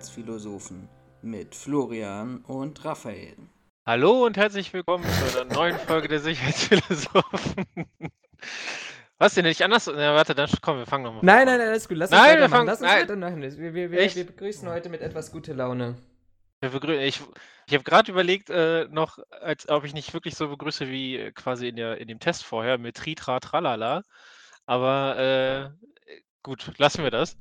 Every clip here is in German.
Sicherheitsphilosophen mit Florian und Raphael. Hallo und herzlich willkommen zu einer neuen Folge der Sicherheitsphilosophen. Was denn nicht anders? Na, warte, dann komm, wir fangen nochmal. Nein, nein, nein, alles gut. Lass uns Nein, wir weitermachen. fangen- Lass uns nein. weitermachen. Wir, wir, wir, wir begrüßen heute mit etwas gute Laune. Wir begrü- ich ich habe gerade überlegt, äh, noch, als ob ich nicht wirklich so begrüße wie äh, quasi in, der, in dem Test vorher mit Tritra Tralala. Aber äh, gut, lassen wir das.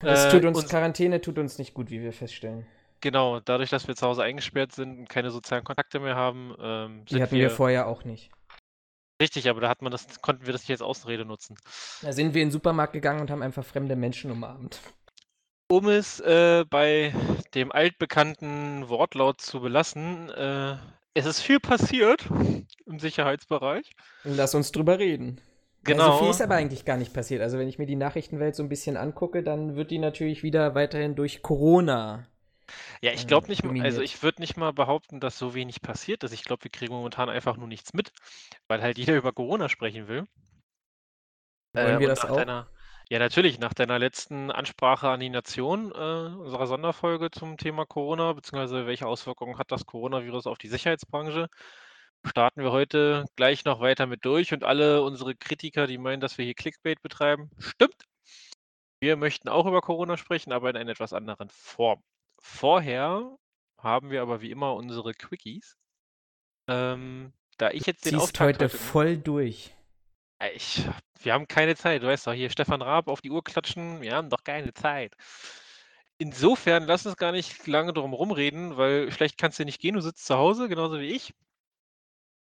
Es Äh, tut uns, uns- Quarantäne tut uns nicht gut, wie wir feststellen. Genau, dadurch, dass wir zu Hause eingesperrt sind und keine sozialen Kontakte mehr haben, ähm, Die hatten wir vorher auch nicht. richtig, aber da hat man das, konnten wir das nicht als Ausrede nutzen. Da sind wir in den Supermarkt gegangen und haben einfach fremde Menschen umarmt. Um es äh, bei dem altbekannten Wortlaut zu belassen, äh, es ist viel passiert im Sicherheitsbereich. Lass uns drüber reden. Genau. Also viel ist aber eigentlich gar nicht passiert. Also wenn ich mir die Nachrichtenwelt so ein bisschen angucke, dann wird die natürlich wieder weiterhin durch Corona. Ja, ich äh, glaube nicht, mal- also dominiert. ich würde nicht mal behaupten, dass so wenig passiert ist. Ich glaube, wir kriegen momentan einfach nur nichts mit, weil halt jeder über Corona sprechen will. Wollen wir und das auch? Deiner, ja, natürlich, nach deiner letzten Ansprache an die Nation, äh, unserer Sonderfolge zum Thema Corona, beziehungsweise welche Auswirkungen hat das Coronavirus auf die Sicherheitsbranche, starten wir heute gleich noch weiter mit durch und alle unsere Kritiker, die meinen, dass wir hier Clickbait betreiben, stimmt. Wir möchten auch über Corona sprechen, aber in einer etwas anderen Form. Vorher haben wir aber wie immer unsere Quickies. Ähm, da ich jetzt den Ziehst Auftakt heute heute voll durch. Ich, wir haben keine Zeit, du weißt doch, hier Stefan Raab auf die Uhr klatschen, wir haben doch keine Zeit. Insofern, lass uns gar nicht lange drum rumreden, weil vielleicht kannst du nicht gehen, du sitzt zu Hause, genauso wie ich.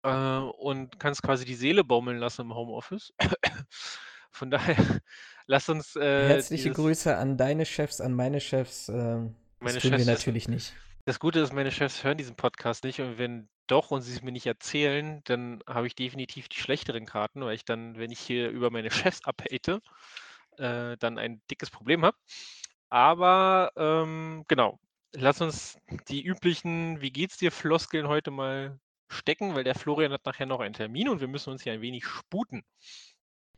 Äh, und kannst quasi die Seele baumeln lassen im Homeoffice. Von daher, lass uns. Äh, Herzliche dieses- Grüße an deine Chefs, an meine Chefs. Äh, das Meine tun wir Chefs- natürlich nicht. Das Gute ist, meine Chefs hören diesen Podcast nicht und wenn doch und sie es mir nicht erzählen, dann habe ich definitiv die schlechteren Karten, weil ich dann, wenn ich hier über meine Chefs abhate, äh, dann ein dickes Problem habe. Aber ähm, genau, lass uns die üblichen Wie geht's dir Floskeln heute mal stecken, weil der Florian hat nachher noch einen Termin und wir müssen uns hier ein wenig sputen.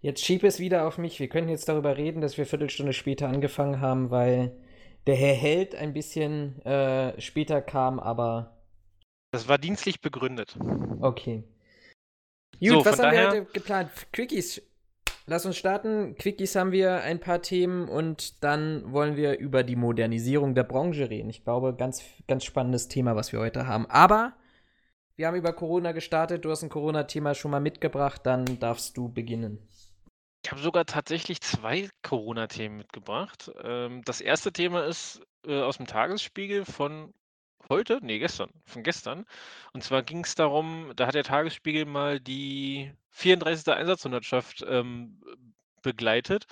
Jetzt schieb es wieder auf mich. Wir können jetzt darüber reden, dass wir Viertelstunde später angefangen haben, weil der Herr Held ein bisschen äh, später kam, aber Das war dienstlich begründet. okay. Gut, So, was haben wir daher- heute geplant? Quickies. Lass uns starten. Quickies haben wir ein paar Themen und dann wollen wir über die Modernisierung der Branche reden. Ich glaube, ganz, ganz spannendes Thema, was wir heute haben. Aber wir haben über Corona gestartet. Du hast ein Corona-Thema schon mal mitgebracht. Dann darfst du beginnen. Ich habe sogar tatsächlich zwei Corona-Themen mitgebracht. Ähm, das erste Thema ist äh, aus dem Tagesspiegel von heute, nee, gestern, von gestern. Und zwar ging es darum, da hat der Tagesspiegel mal die 34. Einsatzhundertschaft ähm, begleitet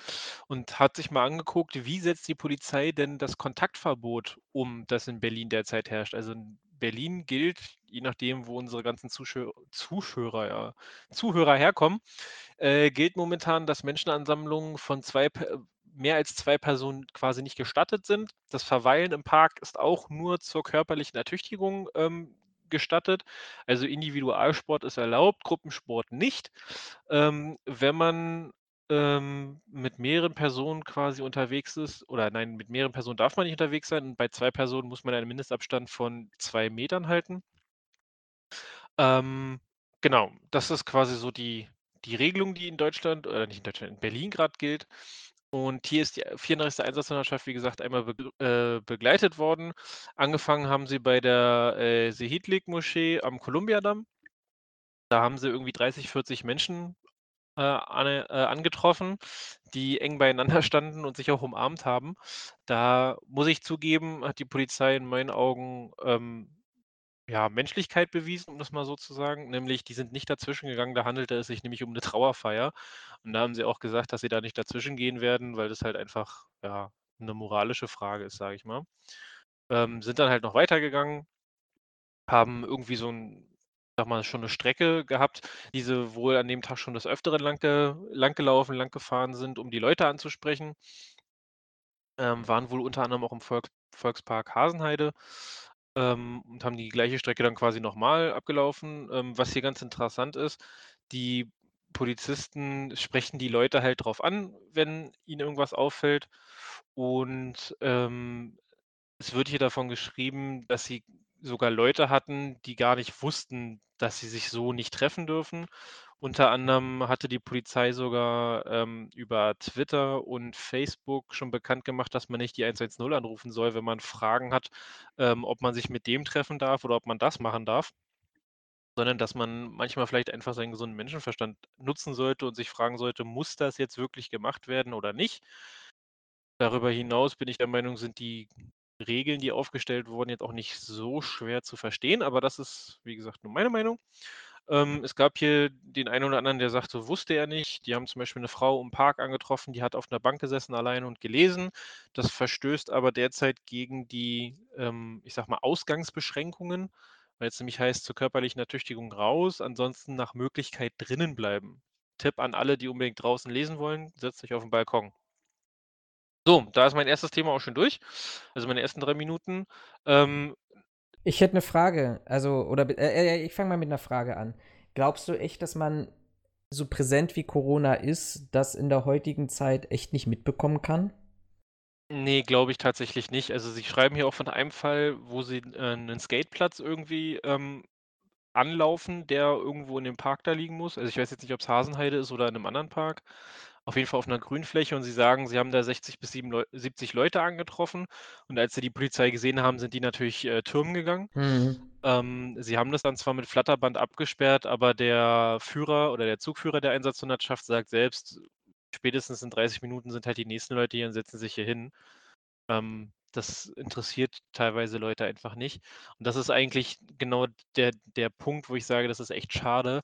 und hat sich mal angeguckt, wie setzt die Polizei denn das Kontaktverbot um, das in Berlin derzeit herrscht. Also Berlin gilt, je nachdem, wo unsere ganzen Zuschauer, Zuschauer, ja, Zuhörer herkommen, äh, gilt momentan, dass Menschenansammlungen von zwei, mehr als zwei Personen quasi nicht gestattet sind. Das Verweilen im Park ist auch nur zur körperlichen Ertüchtigung ähm, gestattet. Also Individualsport ist erlaubt, Gruppensport nicht. Ähm, wenn man ähm, mit mehreren Personen quasi unterwegs ist, oder nein, mit mehreren Personen darf man nicht unterwegs sein. Und bei zwei Personen muss man einen Mindestabstand von zwei Metern halten. Ähm, genau, das ist quasi so die, die Regelung, die in Deutschland, oder nicht in Deutschland, in Berlin gerade gilt. Und hier ist die 34. Einsatzhundertschaft, wie gesagt, einmal be äh, begleitet worden. Angefangen haben sie bei der äh, Sehitlik-Moschee am Kolumbiadamm. Da haben sie irgendwie 30, 40 Menschen äh, an, äh, angetroffen, die eng beieinander standen und sich auch umarmt haben. Da muss ich zugeben, hat die Polizei in meinen Augen ähm, ja, Menschlichkeit bewiesen, um das mal so zu sagen. Nämlich, die sind nicht dazwischen gegangen, da handelte es sich nämlich um eine Trauerfeier. Und da haben sie auch gesagt, dass sie da nicht dazwischen gehen werden, weil das halt einfach ja, eine moralische Frage ist, sage ich mal. Ähm, sind dann halt noch weitergegangen, haben irgendwie so ein, sag mal, schon eine Strecke gehabt, die sie wohl an dem Tag schon des Öfteren lang, ge lang gelaufen, lang gefahren sind, um die Leute anzusprechen. Ähm, waren wohl unter anderem auch im Volks Volkspark Hasenheide ähm, und haben die gleiche Strecke dann quasi nochmal abgelaufen. Ähm, was hier ganz interessant ist, die Polizisten sprechen die Leute halt drauf an, wenn ihnen irgendwas auffällt. Und ähm, es wird hier davon geschrieben, dass sie sogar Leute hatten, die gar nicht wussten, dass sie sich so nicht treffen dürfen. Unter anderem hatte die Polizei sogar ähm, über Twitter und Facebook schon bekannt gemacht, dass man nicht die 110 anrufen soll, wenn man Fragen hat, ähm, ob man sich mit dem treffen darf oder ob man das machen darf. Sondern dass man manchmal vielleicht einfach seinen gesunden Menschenverstand nutzen sollte und sich fragen sollte, muss das jetzt wirklich gemacht werden oder nicht? Darüber hinaus bin ich der Meinung, sind die Regeln, die aufgestellt wurden, jetzt auch nicht so schwer zu verstehen, aber das ist, wie gesagt, nur meine Meinung. Ähm, es gab hier den einen oder anderen, der sagte, wusste er nicht. Die haben zum Beispiel eine Frau im Park angetroffen, die hat auf einer Bank gesessen alleine und gelesen. Das verstößt aber derzeit gegen die, ähm, ich sag mal, Ausgangsbeschränkungen, weil es nämlich heißt, zur körperlichen Ertüchtigung raus, ansonsten nach Möglichkeit drinnen bleiben. Tipp an alle, die unbedingt draußen lesen wollen, setzt euch auf den Balkon. So, da ist mein erstes Thema auch schon durch. Also meine ersten drei Minuten. Ähm, ich hätte eine Frage. Also, oder äh, äh ich fange mal mit einer Frage an. Glaubst du echt, dass man so präsent wie Corona ist, das in der heutigen Zeit echt nicht mitbekommen kann? Nee, glaube ich tatsächlich nicht. Also sie schreiben hier auch von einem Fall, wo sie äh, einen Skateplatz irgendwie ähm, anlaufen, der irgendwo in dem Park da liegen muss. Also ich weiß jetzt nicht, ob es Hasenheide ist oder in einem anderen Park auf jeden Fall auf einer Grünfläche und sie sagen, sie haben da 60 bis 70 Leute angetroffen und als sie die Polizei gesehen haben, sind die natürlich äh, türmen gegangen. Mhm. Ähm, sie haben das dann zwar mit Flatterband abgesperrt, aber der Führer oder der Zugführer der Einsatzhundertschaft sagt selbst, spätestens in 30 Minuten sind halt die nächsten Leute hier und setzen sich hier hin. Ähm, das interessiert teilweise Leute einfach nicht. Und das ist eigentlich genau der, der Punkt, wo ich sage, das ist echt schade,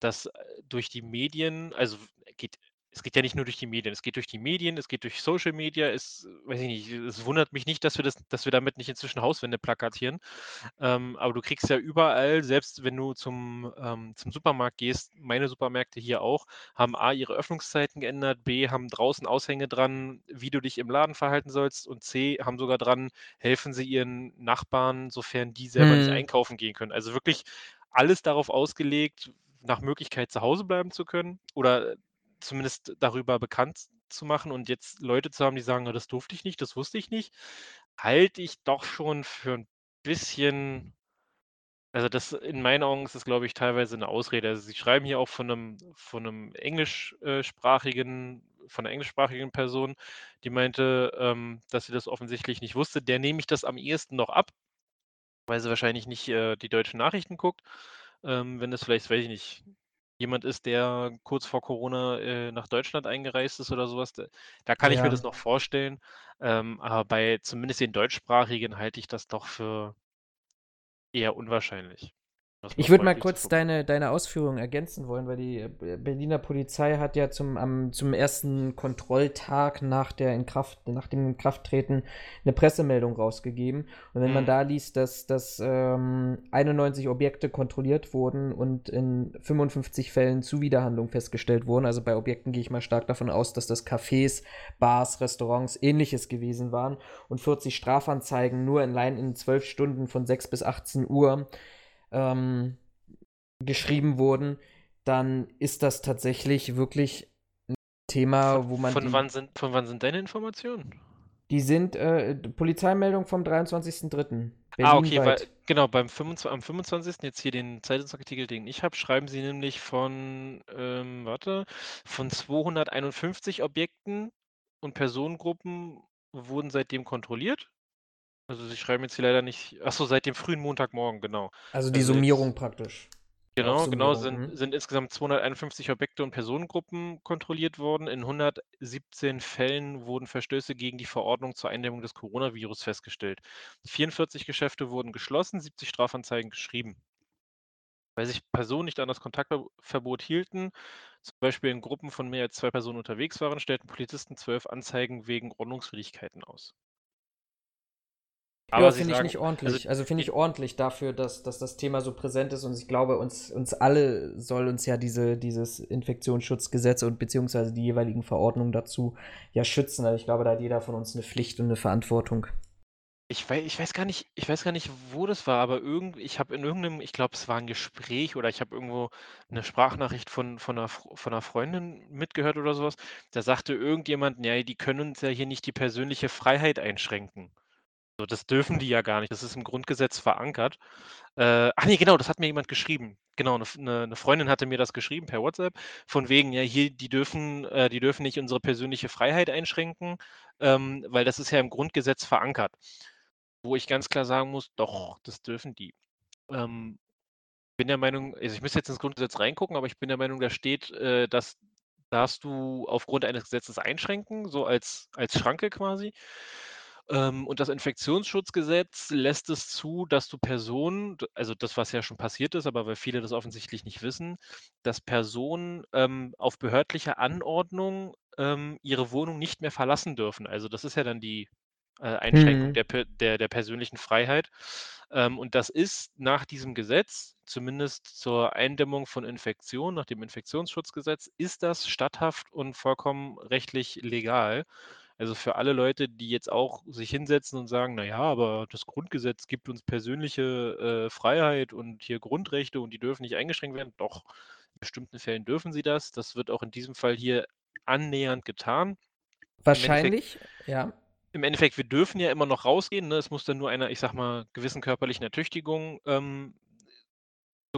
dass äh, durch die Medien, also geht es geht ja nicht nur durch die Medien, es geht durch die Medien, es geht durch Social Media, es, weiß ich nicht, es wundert mich nicht, dass wir das, dass wir damit nicht inzwischen Hauswände plakatieren. Ähm, aber du kriegst ja überall, selbst wenn du zum, ähm, zum Supermarkt gehst, meine Supermärkte hier auch, haben A, ihre Öffnungszeiten geändert, B, haben draußen Aushänge dran, wie du dich im Laden verhalten sollst und C, haben sogar dran, helfen sie ihren Nachbarn, sofern die selber hm. nicht einkaufen gehen können. Also wirklich alles darauf ausgelegt, nach Möglichkeit zu Hause bleiben zu können oder zumindest darüber bekannt zu machen und jetzt Leute zu haben, die sagen, das durfte ich nicht, das wusste ich nicht, halte ich doch schon für ein bisschen also das in meinen Augen ist das, glaube ich, teilweise eine Ausrede. Also sie schreiben hier auch von einem von 'nem englischsprachigen von einer englischsprachigen Person, die meinte, ähm, dass sie das offensichtlich nicht wusste. Der nehme ich das am ehesten noch ab, weil sie wahrscheinlich nicht, äh, die deutschen Nachrichten guckt. Ähm, wenn das vielleicht, weiß ich nicht jemand ist, der kurz vor Corona äh, nach Deutschland eingereist ist oder sowas, da, da kann ich mir das noch vorstellen. Ähm, aber bei zumindest den deutschsprachigen halte ich das doch für eher unwahrscheinlich. Ich würde mal kurz deine, deine Ausführungen ergänzen wollen, weil die äh, Berliner Polizei hat ja zum, am, zum ersten Kontrolltag nach, der Inkraft, nach dem Inkrafttreten eine Pressemeldung rausgegeben. Und wenn mhm. man da liest, dass, dass ähm, 91 Objekte kontrolliert wurden und in 55 Fällen Zuwiderhandlung festgestellt wurden, also bei Objekten gehe ich mal stark davon aus, dass das Cafés, Bars, Restaurants, ähnliches gewesen waren und 40 Strafanzeigen nur allein in 12 Stunden von 6 bis 18 Uhr ähm, geschrieben wurden, dann ist das tatsächlich wirklich ein Thema, wo man. Von, die, wann, sind, von wann sind deine Informationen? Die sind äh, Polizeimeldung vom 23.03. Ah, okay, weil, genau, beim 25, am 25. jetzt hier den Zeitungsartikel, den ich habe, schreiben sie nämlich von, ähm, warte, von 251 Objekten und Personengruppen wurden seitdem kontrolliert. Also sie schreiben jetzt hier leider nicht. Achso, seit dem frühen Montagmorgen, genau. Also die also Summierung jetzt, praktisch. Genau, genau, sind, mhm. sind insgesamt 251 Objekte und Personengruppen kontrolliert worden. In 117 Fällen wurden Verstöße gegen die Verordnung zur Eindämmung des Coronavirus festgestellt. 44 Geschäfte wurden geschlossen, 70 Strafanzeigen geschrieben. Weil sich Personen nicht an das Kontaktverbot hielten, zum Beispiel in Gruppen von mehr als zwei Personen unterwegs waren, stellten Polizisten zwölf Anzeigen wegen Ordnungswidrigkeiten aus. Aber ja, finde ich nicht ordentlich. Also, also finde ich ordentlich dafür, dass, dass das Thema so präsent ist und ich glaube, uns, uns alle soll uns ja diese, dieses Infektionsschutzgesetz und beziehungsweise die jeweiligen Verordnungen dazu ja schützen. Also ich glaube, da hat jeder von uns eine Pflicht und eine Verantwortung. Ich weiß, ich weiß gar nicht, ich weiß gar nicht, wo das war, aber irgend, ich habe in irgendeinem, ich glaube, es war ein Gespräch oder ich habe irgendwo eine Sprachnachricht von, von, einer, von einer Freundin mitgehört oder sowas. Da sagte irgendjemand, ja, die können uns ja hier nicht die persönliche Freiheit einschränken. So, das dürfen die ja gar nicht. Das ist im Grundgesetz verankert. Äh, ach ne, genau, das hat mir jemand geschrieben. Genau, eine, 'ne 'ne Freundin hatte mir das geschrieben per WhatsApp, von wegen, ja, hier, die dürfen äh, die dürfen nicht unsere persönliche Freiheit einschränken, ähm, weil das ist ja im Grundgesetz verankert. Wo ich ganz klar sagen muss, doch, das dürfen die. Ähm, bin der Meinung also, ich müsste jetzt ins Grundgesetz reingucken, aber ich bin der Meinung, da steht, äh, das darfst du aufgrund eines Gesetzes einschränken, so als als Schranke quasi. Ähm, und das Infektionsschutzgesetz lässt es zu, dass du Personen also das, was ja schon passiert ist, aber weil viele das offensichtlich nicht wissen, dass Personen, ähm, auf behördliche Anordnung, ähm, ihre Wohnung nicht mehr verlassen dürfen. Also, das ist ja dann die, äh, Einschränkung Mhm. der der der persönlichen Freiheit. Ähm, und das ist nach diesem Gesetz, zumindest zur Eindämmung von Infektionen, nach dem Infektionsschutzgesetz, ist das statthaft und vollkommen rechtlich legal. Also, für alle Leute, die jetzt auch sich hinsetzen und sagen: „Na ja, aber das Grundgesetz gibt uns persönliche, äh, Freiheit und hier Grundrechte und die dürfen nicht eingeschränkt werden.“ Doch, in bestimmten Fällen dürfen sie das. Das wird auch in diesem Fall hier annähernd getan. Im Wahrscheinlich, ja. im Endeffekt, wir dürfen ja immer noch rausgehen, ne? Es muss dann nur einer, ich sage mal, gewissen körperlichen Ertüchtigung, ähm,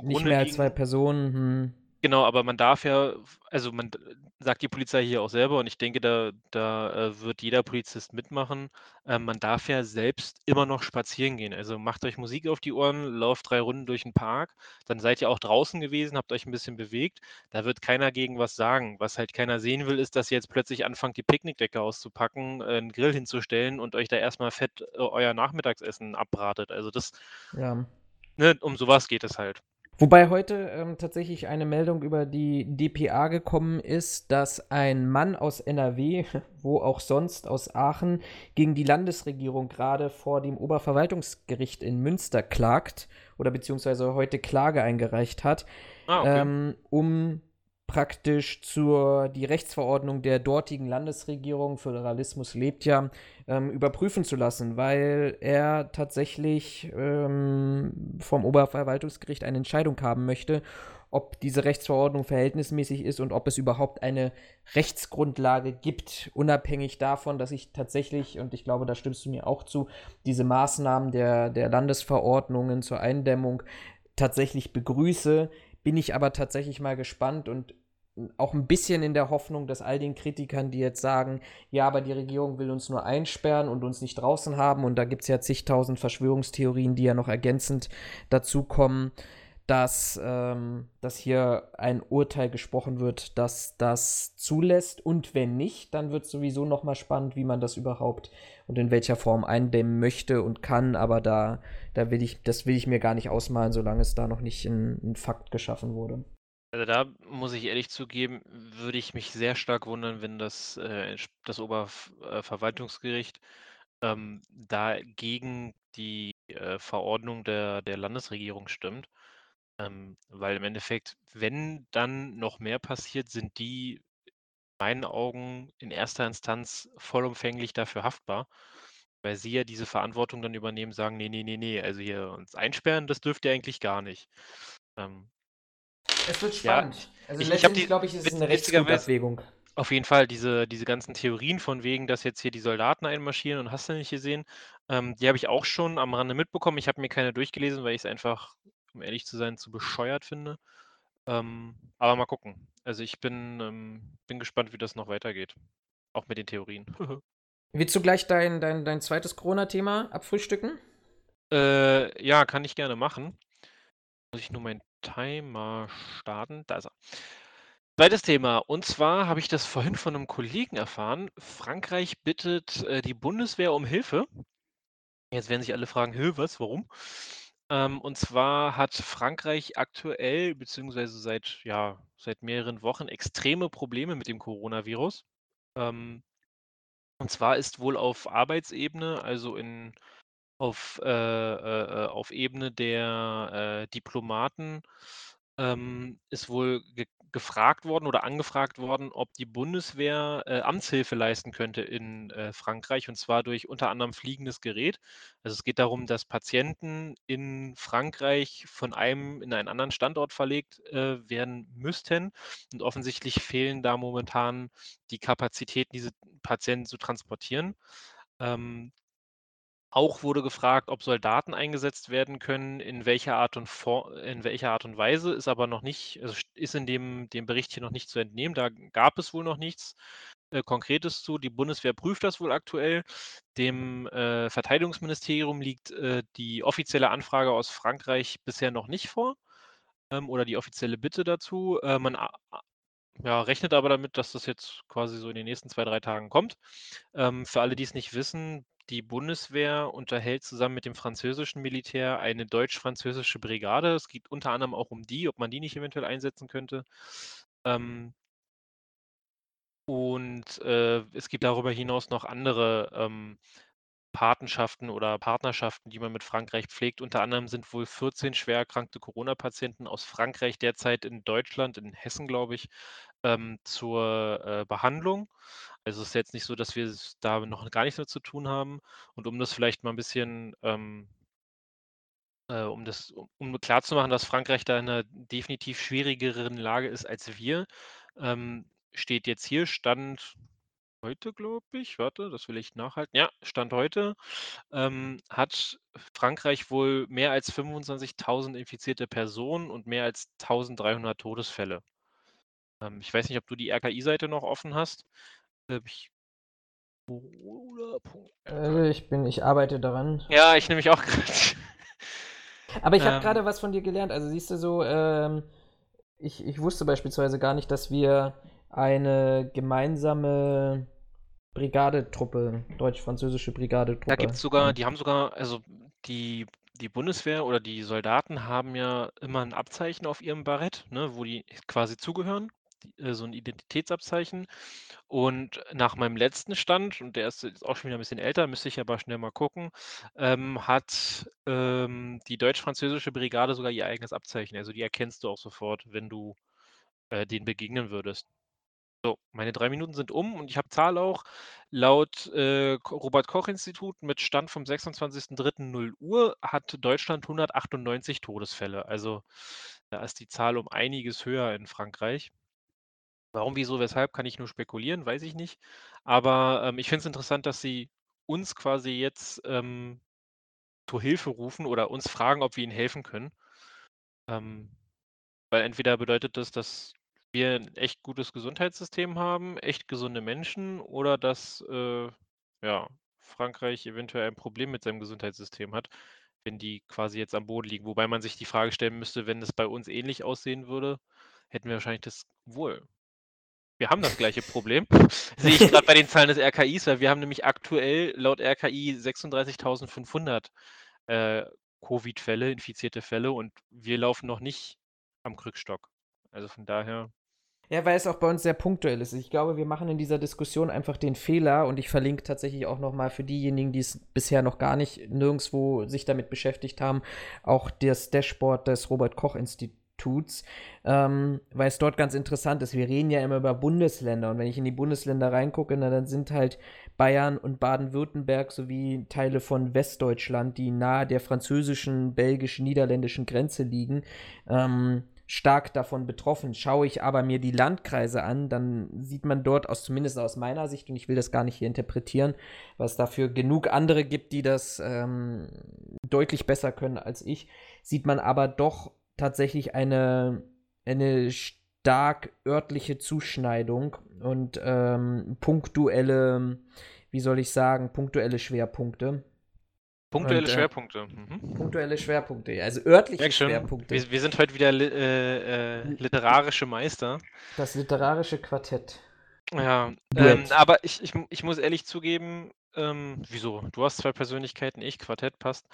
Nicht mehr als 2 liegen. Personen, mhm. Genau, aber man darf ja also man sagt die Polizei hier auch selber und ich denke, da da, äh, wird jeder Polizist mitmachen. Ähm, man darf ja selbst immer noch spazieren gehen. Also, macht euch Musik auf die Ohren, lauft 3 Runden durch 'n Park, dann seid ihr auch draußen gewesen, habt euch 'n bisschen bewegt. Da wird keiner gegen was sagen. Was halt keiner sehen will, ist, dass ihr jetzt plötzlich anfangt, die Picknickdecke auszupacken, äh, 'n Grill hinzustellen und euch da erst mal fett, äh, euer Nachmittagsessen abbratet. Also, das Ja. ne, um so was geht es halt. Wobei heute, ähm, tatsächlich eine Meldung über die dpa gekommen ist, dass ein Mann aus NRW, wo auch sonst, aus Aachen, gegen die Landesregierung grade vor dem Oberverwaltungsgericht in Münster klagt oder beziehungsweise heute Klage eingereicht hat, Ah, okay. ähm, um praktisch zur die Rechtsverordnung der dortigen Landesregierung, Föderalismus lebt ja, ähm, überprüfen zu lassen, weil er tatsächlich, ähm, vom Oberverwaltungsgericht eine Entscheidung haben möchte, ob diese Rechtsverordnung verhältnismäßig ist und ob es überhaupt eine Rechtsgrundlage gibt, unabhängig davon, dass ich tatsächlich, und ich glaube, da stimmst du mir auch zu, diese Maßnahmen der der Landesverordnungen zur Eindämmung tatsächlich begrüße, bin ich aber tatsächlich mal gespannt und auch ein bisschen in der Hoffnung, dass all den Kritikern, die jetzt sagen: „Ja, aber die Regierung will uns nur einsperren und uns nicht draußen haben“ und da gibt's ja zigtausend Verschwörungstheorien, die ja noch ergänzend dazukommen, dass, ähm dass hier ein Urteil gesprochen wird, das das zulässt. Und wenn nicht, dann wird's sowieso noch mal spannend, wie man das überhaupt und in welcher Form eindämmen möchte und kann, aber da da will ich das will ich mir gar nicht ausmalen, solange es da noch nicht 'n 'n Fakt geschaffen wurde. Also, da muss ich ehrlich zugeben, würde ich mich sehr stark wundern, wenn das, äh, das Oberv äh, ähm, da gegen die, äh, Verordnung der der Landesregierung stimmt. Ähm, weil im Endeffekt, wenn dann noch mehr passiert, sind die in meinen Augen in erster Instanz vollumfänglich dafür haftbar, weil sie ja diese Verantwortung dann übernehmen, sagen: „Ne, ne, ne, ne, also hier uns einsperren, das dürft ihr eigentlich gar nicht.“ Ähm Es wird ja, spannend. Also, ich ich letztendlich die glaube ich, ist es 'ne witzigerweise Rechtsgutabwägung. auf jeden Fall diese diese ganzen Theorien von wegen, dass jetzt hier die Soldaten einmarschieren und hast du nicht gesehen, ähm, die habe ich auch schon am Rande mitbekommen. Ich habe mir keine durchgelesen, weil ich's einfach, um ehrlich zu sein, zu bescheuert finde. Ähm, aber mal gucken. Also, ich bin, ähm bin gespannt, wie das noch weitergeht, auch mit den Theorien. Willst du gleich dein dein dein 2. Corona-Thema abfrühstücken? Äh, ja, kann ich gerne machen. Muss ich nur meinen Timer starten. Da ist er. 2. Thema. Und zwar habe ich das vorhin von 'nem Kollegen erfahren. Frankreich bittet, äh, die Bundeswehr um Hilfe. Jetzt werden sich alle fragen: „Hä, was, warum?“ Ähm, und zwar hat Frankreich aktuell beziehungsweise seit ja, seit mehreren Wochen extreme Probleme mit dem Coronavirus. Ähm, und zwar ist wohl auf Arbeitsebene, also in auf, äh, äh, äh auf Ebene der, äh, Diplomaten, ähm, ist wohl ge gefragt worden oder angefragt worden, ob die Bundeswehr, äh, Amtshilfe leisten könnte in, äh, Frankreich und zwar durch unter anderem fliegendes Gerät. Also, es geht darum, dass Patienten in Frankreich von einem in einen anderen Standort verlegt, äh, werden müssten und offensichtlich fehlen da momentan die Kapazitäten, diese Patienten zu transportieren. Ähm Auch wurde gefragt, ob Soldaten eingesetzt werden können, in welcher Art und, For in welcher Art und Weise, ist aber noch nicht, also ist in dem, dem Bericht hier noch nicht zu entnehmen. Da gab es wohl noch nichts äh, Konkretes zu. Die Bundeswehr prüft das wohl aktuell. Dem äh, Verteidigungsministerium liegt äh, die offizielle Anfrage aus Frankreich bisher noch nicht vor ähm, oder die offizielle Bitte dazu. Äh, man ja, rechnet aber damit, dass das jetzt quasi so in den nächsten zwei, drei Tagen kommt. Ähm, für alle, die es nicht wissen, die Bundeswehr unterhält zusammen mit dem französischen Militär eine deutsch-französische Brigade. Es geht unter anderem auch um die, ob man die nicht eventuell einsetzen könnte. Ähm, und äh, es gibt darüber hinaus noch andere ähm, Patenschaften oder Partnerschaften, die man mit Frankreich pflegt. Unter anderem sind wohl 14 schwer erkrankte Corona-Patienten aus Frankreich derzeit in Deutschland, in Hessen, glaube ich, ähm, zur äh, Behandlung. Also es ist jetzt nicht so, dass wir da noch gar nichts mehr zu tun haben. Und um das vielleicht mal ein bisschen, ähm, äh, um das, um, um klarzumachen, dass Frankreich da in einer definitiv schwierigeren Lage ist als wir, ähm, steht jetzt hier Stand heute, glaube ich. Warte, das will ich nachhalten. Ja, Stand heute ähm, hat Frankreich wohl mehr als 25.000 infizierte Personen und mehr als 1.300 Todesfälle. Ähm, ich weiß nicht, ob du die RKI-Seite noch offen hast. Äh, ich, äh, ich bin, ich arbeite daran. Ja, ich nehme mich auch gerade. Aber ich habe ähm, gerade was von dir gelernt. Also siehst du so, ähm, ich, ich wusste beispielsweise gar nicht, dass wir eine gemeinsame Brigadetruppe, deutsch-französische Brigadetruppe. Da gibt es sogar, die haben sogar, also die, die Bundeswehr oder die Soldaten haben ja immer ein Abzeichen auf ihrem Barett, ne, wo die quasi zugehören. Äh, so ein Identitätsabzeichen. Und nach meinem letzten Stand, und der ist jetzt auch schon wieder ein bisschen älter, müsste ich aber schnell mal gucken, ähm, hat ähm, die deutsch-französische Brigade sogar ihr eigenes Abzeichen. Also die erkennst du auch sofort, wenn du äh, denen begegnen würdest. So, meine drei Minuten sind um und ich habe Zahl auch. Laut äh, Robert-Koch-Institut mit Stand vom 26.03.0 Uhr hat Deutschland 198 Todesfälle. Also da ist die Zahl um einiges höher in Frankreich. Warum, wieso, weshalb, kann ich nur spekulieren, weiß ich nicht. Aber ähm, ich finde es interessant, dass sie uns quasi jetzt ähm, zur Hilfe rufen oder uns fragen, ob wir ihnen helfen können. Ähm, weil entweder bedeutet das, dass wir ein echt gutes Gesundheitssystem haben, echt gesunde Menschen oder dass äh, ja, Frankreich eventuell ein Problem mit seinem Gesundheitssystem hat, wenn die quasi jetzt am Boden liegen. Wobei man sich die Frage stellen müsste, wenn es bei uns ähnlich aussehen würde, hätten wir wahrscheinlich das wohl wir haben das gleiche Problem. Sehe ich gerade bei den Zahlen des RKIs, weil wir haben nämlich aktuell laut RKI 36.500 äh, Covid-Fälle, infizierte Fälle und wir laufen noch nicht am Krückstock. Also von daher. Ja, weil es auch bei uns sehr punktuell ist. Ich glaube, wir machen in dieser Diskussion einfach den Fehler und ich verlinke tatsächlich auch nochmal für diejenigen, die es bisher noch gar nicht nirgendwo sich damit beschäftigt haben, auch das Dashboard des Robert Koch Instituts tut's, ähm, weil es dort ganz interessant ist. Wir reden ja immer über Bundesländer und wenn ich in die Bundesländer reingucke, na, dann sind halt Bayern und Baden-Württemberg sowie Teile von Westdeutschland, die nahe der französischen, belgischen, niederländischen Grenze liegen, ähm, stark davon betroffen. Schaue ich aber mir die Landkreise an, dann sieht man dort aus, zumindest aus meiner Sicht, und ich will das gar nicht hier interpretieren, es dafür genug andere gibt, die das ähm, deutlich besser können als ich, sieht man aber doch tatsächlich eine, eine stark örtliche Zuschneidung und ähm, punktuelle, wie soll ich sagen, punktuelle Schwerpunkte. Punktuelle und, äh, Schwerpunkte. Mhm. Punktuelle Schwerpunkte, also örtliche Schwerpunkte. Wir, wir, sind heute wieder li äh, äh, literarische Meister. Das literarische Quartett. Ja, ähm, aber ich, ich, ich muss ehrlich zugeben, ähm, wieso? Du hast zwei Persönlichkeiten, ich, Quartett passt.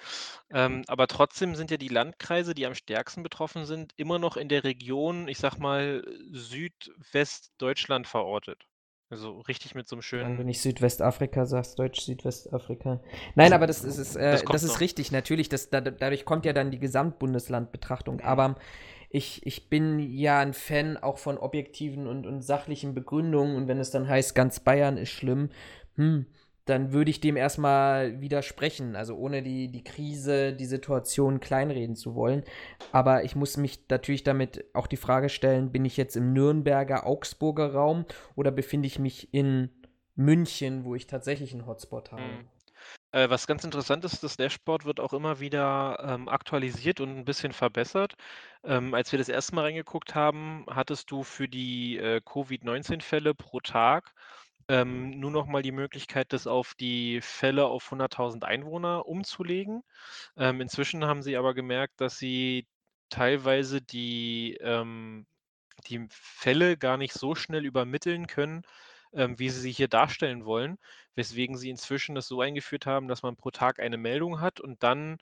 Ähm, aber trotzdem sind ja die Landkreise, die am stärksten betroffen sind, immer noch in der Region, ich sag mal, Südwestdeutschland verortet. Also richtig mit so einem schönen. Wenn du nicht Südwestafrika sagst, Deutsch-Südwestafrika. Nein, aber das, ist, ist, äh, das, das ist richtig, natürlich. Das, da, dadurch kommt ja dann die Gesamtbundeslandbetrachtung. Mhm. Aber ich, ich bin ja ein Fan auch von objektiven und, und sachlichen Begründungen. Und wenn es dann heißt, ganz Bayern ist schlimm, hm, dann würde ich dem erstmal widersprechen. Also ohne die, die Krise, die Situation kleinreden zu wollen. Aber ich muss mich natürlich damit auch die Frage stellen, bin ich jetzt im Nürnberger, Augsburger Raum oder befinde ich mich in München, wo ich tatsächlich einen Hotspot habe? Hm. Äh, was ganz interessant ist, das Dashboard wird auch immer wieder, ähm, aktualisiert und ein bisschen verbessert. Ähm, als wir das erste Mal reingeguckt haben, hattest du für die, äh, Covid-19-Fälle pro Tag, ähm, nur noch mal die Möglichkeit, das auf die Fälle auf 100.000 Einwohner umzulegen. Ähm, inzwischen haben sie aber gemerkt, dass sie teilweise die, ähm die Fälle gar nicht so schnell übermitteln können, ähm, wie sie sie hier darstellen wollen, weswegen sie inzwischen das so eingeführt haben, dass man pro Tag eine Meldung hat und dann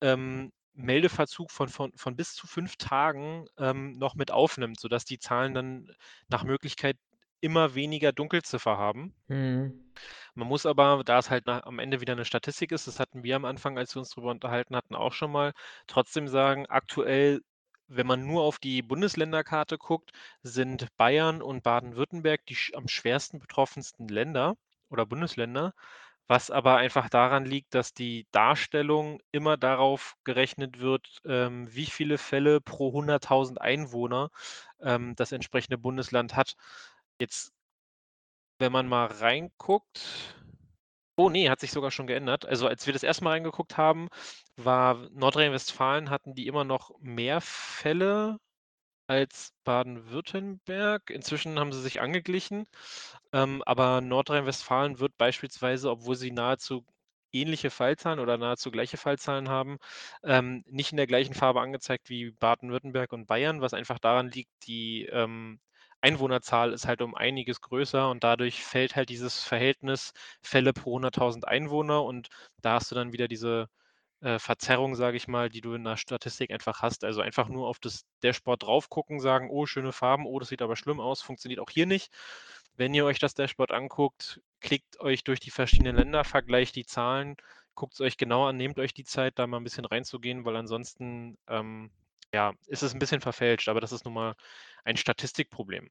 ähm, Meldeverzug von, von, von bis zu fünf Tagen ähm, noch mit aufnimmt, sodass die Zahlen dann nach Möglichkeit immer weniger Dunkelziffer haben. Hm. Man muss aber, da es halt nach, am Ende wieder eine Statistik ist, das hatten wir am Anfang, als wir uns darüber unterhalten hatten, auch schon mal, trotzdem sagen, aktuell wenn man nur auf die Bundesländerkarte guckt, sind Bayern und Baden-Württemberg die am schwersten betroffensten Länder oder Bundesländer, was aber einfach daran liegt, dass die Darstellung immer darauf gerechnet wird, ähm, wie viele Fälle pro 100.000 Einwohner ähm, das entsprechende Bundesland hat. Jetzt, wenn man mal reinguckt, Oh nee, hat sich sogar schon geändert. Also, als wir das erste Mal reingeguckt haben, war Nordrhein-Westfalen hatten die immer noch mehr Fälle als Baden-Württemberg. Inzwischen haben sie sich angeglichen, ähm, aber Nordrhein-Westfalen wird beispielsweise, obwohl sie nahezu ähnliche Fallzahlen oder nahezu gleiche Fallzahlen haben, ähm, nicht in der gleichen Farbe angezeigt wie Baden-Württemberg und Bayern, was einfach daran liegt, die, ähm, Einwohnerzahl ist halt um einiges größer und dadurch fällt halt dieses Verhältnis Fälle pro 100.000 Einwohner und da hast du dann wieder diese äh, Verzerrung, sage ich mal, die du in der Statistik einfach hast. Also einfach nur auf das Dashboard drauf gucken, sagen, oh, schöne Farben, oh, das sieht aber schlimm aus, funktioniert auch hier nicht. Wenn ihr euch das Dashboard anguckt, klickt euch durch die verschiedenen Länder, vergleicht die Zahlen, guckt es euch genau an, nehmt euch die Zeit, da mal ein bisschen reinzugehen, weil ansonsten ähm, ja, ist es ein bisschen verfälscht, aber das ist nun mal ein Statistikproblem.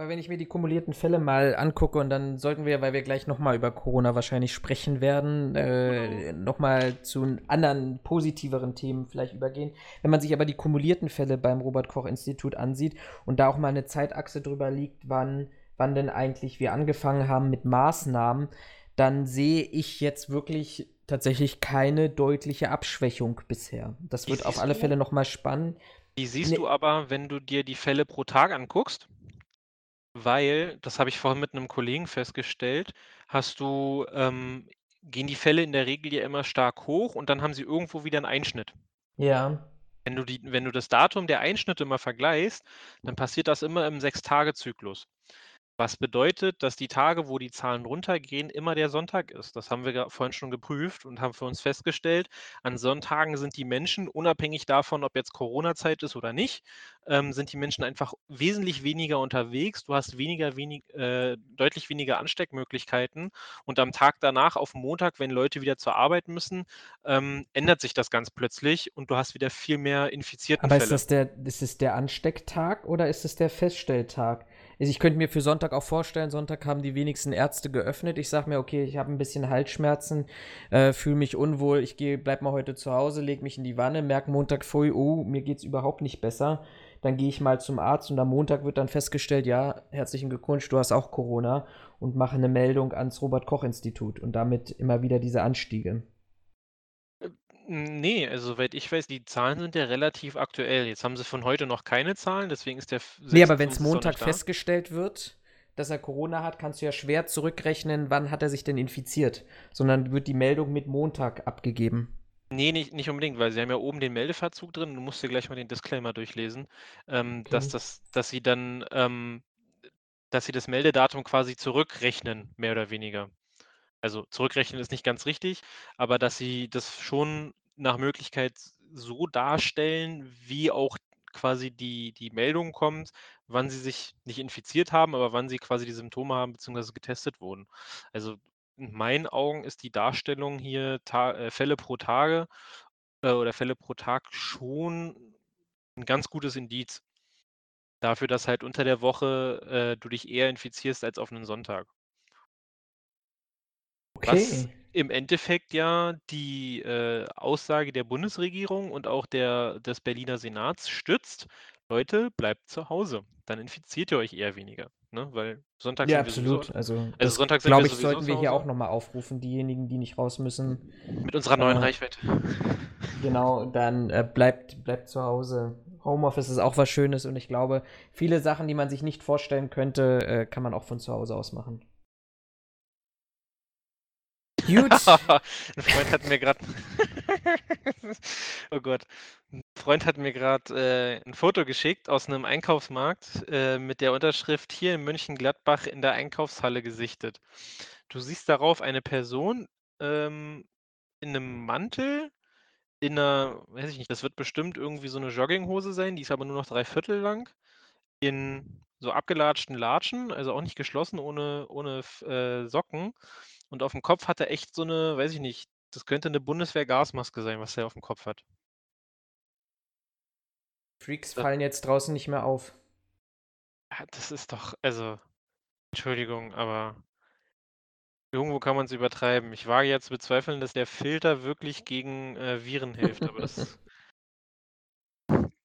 Aber wenn ich mir die kumulierten Fälle mal angucke und dann sollten wir, weil wir gleich nochmal über Corona wahrscheinlich sprechen werden, äh, nochmal zu anderen positiveren Themen vielleicht übergehen. Wenn man sich aber die kumulierten Fälle beim Robert Koch Institut ansieht und da auch mal eine Zeitachse drüber liegt, wann, wann denn eigentlich wir angefangen haben mit Maßnahmen, dann sehe ich jetzt wirklich tatsächlich keine deutliche Abschwächung bisher. Das wird auf alle du? Fälle nochmal spannend. Die siehst nee. du aber, wenn du dir die Fälle pro Tag anguckst, weil, das habe ich vorhin mit einem Kollegen festgestellt, hast du, ähm, gehen die Fälle in der Regel ja immer stark hoch und dann haben sie irgendwo wieder einen Einschnitt. Ja. Wenn du, die, wenn du das Datum der Einschnitte mal vergleichst, dann passiert das immer im Sechs-Tage-Zyklus. Was bedeutet, dass die Tage, wo die Zahlen runtergehen, immer der Sonntag ist. Das haben wir vorhin schon geprüft und haben für uns festgestellt, an Sonntagen sind die Menschen, unabhängig davon, ob jetzt Corona-Zeit ist oder nicht, ähm, sind die Menschen einfach wesentlich weniger unterwegs. Du hast weniger, wenig, äh, deutlich weniger Ansteckmöglichkeiten. Und am Tag danach, auf Montag, wenn Leute wieder zur Arbeit müssen, ähm, ändert sich das ganz plötzlich und du hast wieder viel mehr infizierte Aber ist das, der, ist es der Anstecktag oder ist es der Feststelltag? Also ich könnte mir für Sonntag auch vorstellen, Sonntag haben die wenigsten Ärzte geöffnet. Ich sage mir, okay, ich habe ein bisschen Halsschmerzen, äh, fühle mich unwohl, ich gehe, bleib mal heute zu Hause, lege mich in die Wanne, merke Montag früh, oh, mir geht es überhaupt nicht besser. Dann gehe ich mal zum Arzt und am Montag wird dann festgestellt, ja, herzlichen Glückwunsch, du hast auch Corona und mache eine Meldung ans Robert Koch Institut und damit immer wieder diese Anstiege. Nee, also soweit ich weiß, die Zahlen sind ja relativ aktuell. Jetzt haben sie von heute noch keine Zahlen, deswegen ist der Nee, aber wenn es Montag festgestellt wird, dass er Corona hat, kannst du ja schwer zurückrechnen, wann hat er sich denn infiziert, sondern wird die Meldung mit Montag abgegeben. Nee, nicht, nicht unbedingt, weil sie haben ja oben den Meldeverzug drin. Du musst dir gleich mal den Disclaimer durchlesen, ähm, okay. dass, das, dass sie dann, ähm, dass sie das Meldedatum quasi zurückrechnen, mehr oder weniger. Also zurückrechnen ist nicht ganz richtig, aber dass sie das schon nach Möglichkeit so darstellen, wie auch quasi die, die Meldung kommt, wann sie sich nicht infiziert haben, aber wann sie quasi die Symptome haben bzw. getestet wurden. Also in meinen Augen ist die Darstellung hier Ta äh, Fälle pro Tage äh, oder Fälle pro Tag schon ein ganz gutes Indiz dafür, dass halt unter der Woche äh, du dich eher infizierst als auf einen Sonntag. Okay. Was im Endeffekt ja die äh, Aussage der Bundesregierung und auch der, des Berliner Senats stützt, Leute, bleibt zu Hause. Dann infiziert ihr euch eher weniger. Ne? Weil Sonntag Ja, sind wir sowieso, absolut. Also, also Sonntag glaube ich, sollten wir hier auch nochmal aufrufen, diejenigen, die nicht raus müssen. mit unserer neuen Äh, Reichweite. Genau, dann äh, bleibt, bleibt zu Hause. Homeoffice ist auch was Schönes und ich glaube, viele Sachen, die man sich nicht vorstellen könnte, äh, kann man auch von zu Hause aus machen. Gut. ein Freund hat mir gerade. oh Gott. Ein Freund hat mir gerade äh, ein Foto geschickt aus einem Einkaufsmarkt äh, mit der Unterschrift hier in Mönchengladbach in der Einkaufshalle gesichtet. Du siehst darauf eine Person ähm, in einem Mantel, in einer, weiß ich nicht, das wird bestimmt irgendwie so eine Jogginghose sein, die ist aber nur noch drei Viertel lang, in so abgelatschten Latschen, also auch nicht geschlossen, ohne, ohne äh, Socken. Und auf dem Kopf hat er echt so eine, weiß ich nicht, das könnte eine Bundeswehr-Gasmaske sein, was er auf dem Kopf hat. Freaks fallen jetzt draußen nicht mehr auf. Ja, das ist doch, also, Entschuldigung, aber irgendwo kann man es übertreiben. Ich wage jetzt zu bezweifeln, dass der Filter wirklich gegen äh, Viren hilft, aber das.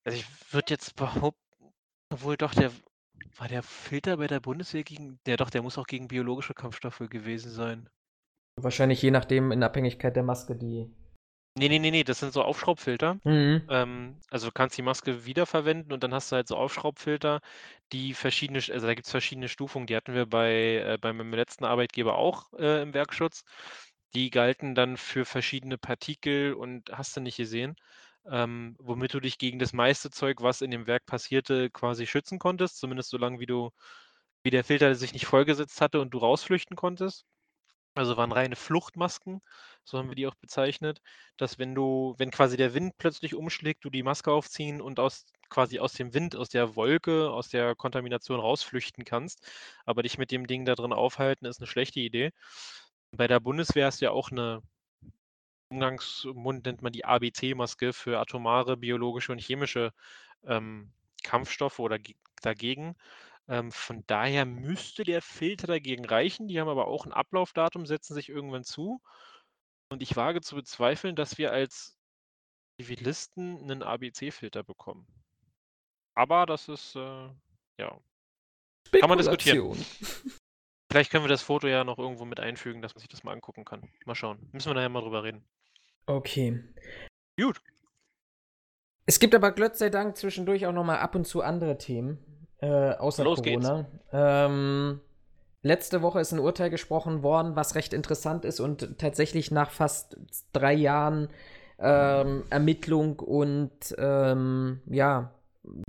Also ich würde jetzt behaupten, obwohl doch der. War der Filter bei der Bundeswehr gegen. Der doch, der muss auch gegen biologische Kampfstoffe gewesen sein. Wahrscheinlich je nachdem in Abhängigkeit der Maske, die. Nee, nee, nee, nee, das sind so Aufschraubfilter. Mhm. Ähm, also du kannst die Maske wiederverwenden und dann hast du halt so Aufschraubfilter, die verschiedene, Sch- also da gibt es verschiedene Stufungen. Die hatten wir bei, äh, bei meinem letzten Arbeitgeber auch äh, im Werkschutz. Die galten dann für verschiedene Partikel und hast du nicht gesehen, ähm, womit du dich gegen das meiste Zeug, was in dem Werk passierte, quasi schützen konntest, zumindest so lange, wie du, wie der Filter sich nicht vollgesetzt hatte und du rausflüchten konntest. Also waren reine Fluchtmasken, so haben wir die auch bezeichnet, dass wenn du, wenn quasi der Wind plötzlich umschlägt, du die Maske aufziehen und aus quasi aus dem Wind, aus der Wolke, aus der Kontamination rausflüchten kannst. Aber dich mit dem Ding da drin aufhalten, ist eine schlechte Idee. Bei der Bundeswehr du ja auch eine Umgangsmund nennt man die ABC-Maske für atomare, biologische und chemische ähm, Kampfstoffe oder ge- dagegen. Ähm, von daher müsste der Filter dagegen reichen. Die haben aber auch ein Ablaufdatum, setzen sich irgendwann zu. Und ich wage zu bezweifeln, dass wir als Zivilisten einen ABC-Filter bekommen. Aber das ist, äh, ja. Kann man diskutieren. Vielleicht können wir das Foto ja noch irgendwo mit einfügen, dass man sich das mal angucken kann. Mal schauen. Müssen wir nachher mal drüber reden. Okay. Gut. Es gibt aber Gott sei Dank zwischendurch auch noch mal ab und zu andere Themen, äh, außer Los Corona. Ähm, letzte Woche ist ein Urteil gesprochen worden, was recht interessant ist und tatsächlich nach fast drei Jahren ähm, Ermittlung und ähm, ja,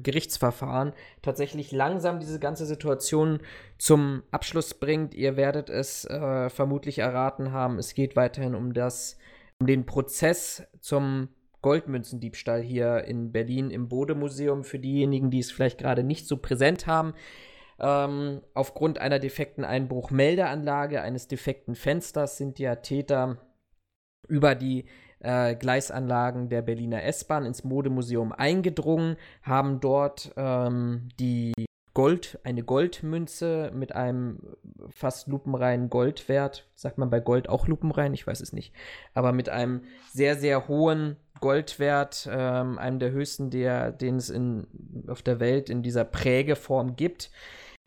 Gerichtsverfahren tatsächlich langsam diese ganze Situation zum Abschluss bringt. Ihr werdet es äh, vermutlich erraten haben. Es geht weiterhin um das, um den Prozess zum Goldmünzendiebstahl hier in Berlin im Bode-Museum. Für diejenigen, die es vielleicht gerade nicht so präsent haben. Ähm, aufgrund einer defekten Einbruchmeldeanlage, eines defekten Fensters sind ja Täter über die äh, Gleisanlagen der Berliner S-Bahn ins Modemuseum eingedrungen, haben dort ähm, die Gold, eine Goldmünze mit einem fast lupenreinen Goldwert, sagt man bei Gold auch lupenrein, ich weiß es nicht, aber mit einem sehr, sehr hohen Goldwert, ähm, einem der höchsten, der, den es in, auf der Welt in dieser Prägeform gibt,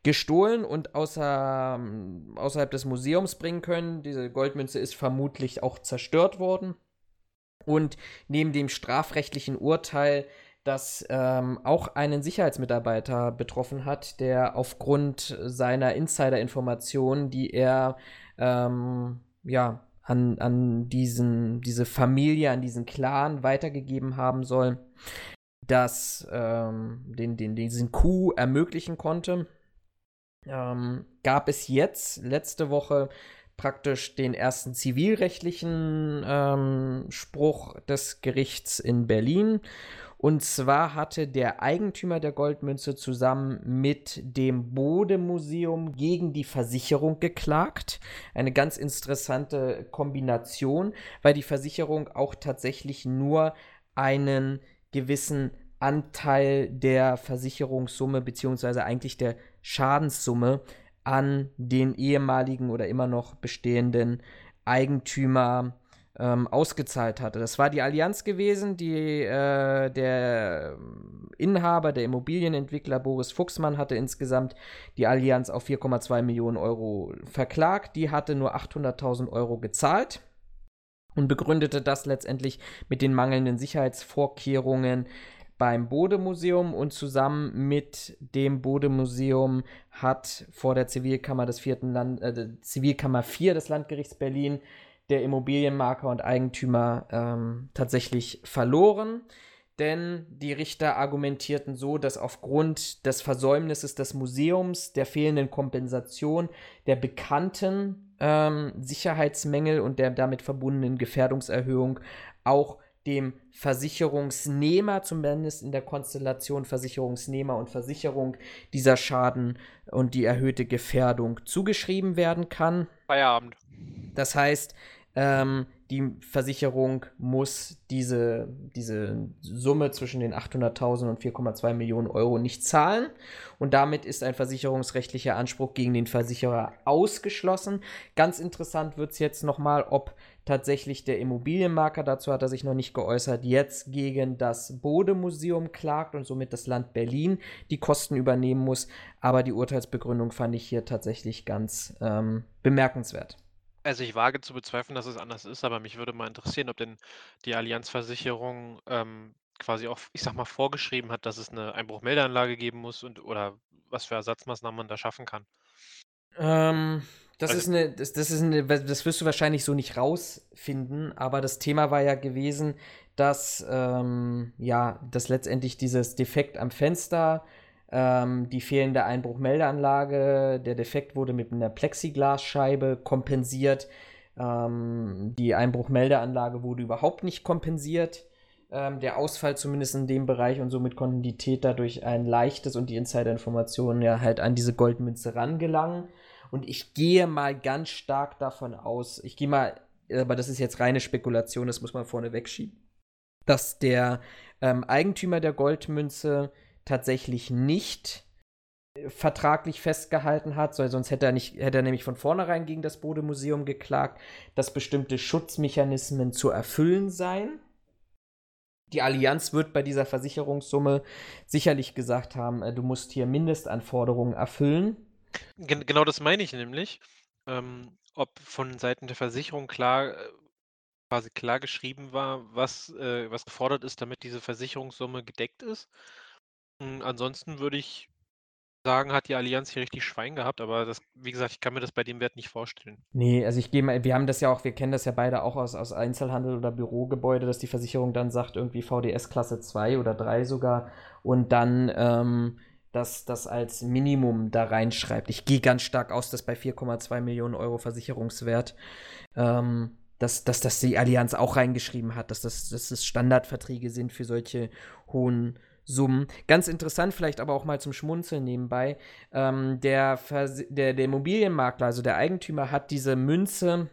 gestohlen und außer, außerhalb des Museums bringen können. Diese Goldmünze ist vermutlich auch zerstört worden. Und neben dem strafrechtlichen Urteil, das ähm, auch einen Sicherheitsmitarbeiter betroffen hat, der aufgrund seiner Insider-Informationen, die er ähm, ja, an, an diesen, diese Familie, an diesen Clan weitergegeben haben soll, das ähm, den, den, diesen Coup ermöglichen konnte, ähm, gab es jetzt letzte Woche praktisch den ersten zivilrechtlichen ähm, Spruch des Gerichts in Berlin. Und zwar hatte der Eigentümer der Goldmünze zusammen mit dem Bode-Museum gegen die Versicherung geklagt. Eine ganz interessante Kombination, weil die Versicherung auch tatsächlich nur einen gewissen Anteil der Versicherungssumme beziehungsweise eigentlich der Schadenssumme an den ehemaligen oder immer noch bestehenden Eigentümer ähm, ausgezahlt hatte. Das war die Allianz gewesen, die äh, der Inhaber, der Immobilienentwickler Boris Fuchsmann hatte insgesamt die Allianz auf 4,2 Millionen Euro verklagt. Die hatte nur 800.000 Euro gezahlt und begründete das letztendlich mit den mangelnden Sicherheitsvorkehrungen beim Bodemuseum und zusammen mit dem Bodemuseum hat vor der Zivilkammer des vierten Land, äh, Zivilkammer 4 des Landgerichts Berlin der Immobilienmakler und Eigentümer ähm, tatsächlich verloren. Denn die Richter argumentierten so, dass aufgrund des Versäumnisses des Museums, der fehlenden Kompensation, der bekannten ähm, Sicherheitsmängel und der damit verbundenen Gefährdungserhöhung auch dem Versicherungsnehmer, zumindest in der Konstellation Versicherungsnehmer und Versicherung, dieser Schaden und die erhöhte Gefährdung zugeschrieben werden kann. Feierabend. Das heißt, ähm, die Versicherung muss diese, diese Summe zwischen den 800.000 und 4,2 Millionen Euro nicht zahlen. Und damit ist ein versicherungsrechtlicher Anspruch gegen den Versicherer ausgeschlossen. Ganz interessant wird es jetzt nochmal, ob tatsächlich der Immobilienmarker, dazu hat er sich noch nicht geäußert, jetzt gegen das Bodemuseum klagt und somit das Land Berlin die Kosten übernehmen muss. Aber die Urteilsbegründung fand ich hier tatsächlich ganz ähm, bemerkenswert. Also ich wage zu bezweifeln, dass es anders ist, aber mich würde mal interessieren, ob denn die Allianzversicherung ähm, quasi auch, ich sag mal, vorgeschrieben hat, dass es eine Einbruchmeldeanlage geben muss und oder was für Ersatzmaßnahmen man da schaffen kann. Ähm, das also, ist eine, das, das ist eine, das wirst du wahrscheinlich so nicht rausfinden, aber das Thema war ja gewesen, dass ähm, ja, dass letztendlich dieses Defekt am Fenster ähm, die fehlende Einbruchmeldeanlage, der Defekt wurde mit einer Plexiglasscheibe kompensiert. Ähm, die Einbruchmeldeanlage wurde überhaupt nicht kompensiert. Ähm, der Ausfall zumindest in dem Bereich und somit konnten die Täter durch ein leichtes und die Insiderinformationen ja halt an diese Goldmünze rangelangen. Und ich gehe mal ganz stark davon aus, ich gehe mal, aber das ist jetzt reine Spekulation, das muss man vorne wegschieben, dass der ähm, Eigentümer der Goldmünze tatsächlich nicht äh, vertraglich festgehalten hat, sonst hätte er, nicht, hätte er nämlich von vornherein gegen das Bodemuseum geklagt, dass bestimmte Schutzmechanismen zu erfüllen seien. Die Allianz wird bei dieser Versicherungssumme sicherlich gesagt haben, äh, du musst hier Mindestanforderungen erfüllen. Gen genau das meine ich nämlich. Ähm, ob von Seiten der Versicherung klar äh, quasi klar geschrieben war, was, äh, was gefordert ist, damit diese Versicherungssumme gedeckt ist. Hm, ansonsten würde ich sagen, hat die Allianz hier richtig Schwein gehabt, aber das, wie gesagt, ich kann mir das bei dem Wert nicht vorstellen. Nee, also ich gehe mal, wir haben das ja auch, wir kennen das ja beide auch aus, aus Einzelhandel oder Bürogebäude, dass die Versicherung dann sagt, irgendwie VDS Klasse 2 oder 3 sogar und dann ähm, das, das als Minimum da reinschreibt. Ich gehe ganz stark aus, dass bei 4,2 Millionen Euro Versicherungswert, ähm, dass, dass das die Allianz auch reingeschrieben hat, dass das, dass das Standardverträge sind für solche hohen Summen. Ganz interessant, vielleicht aber auch mal zum Schmunzeln nebenbei. Ähm, der, der, der Immobilienmakler, also der Eigentümer, hat diese Münze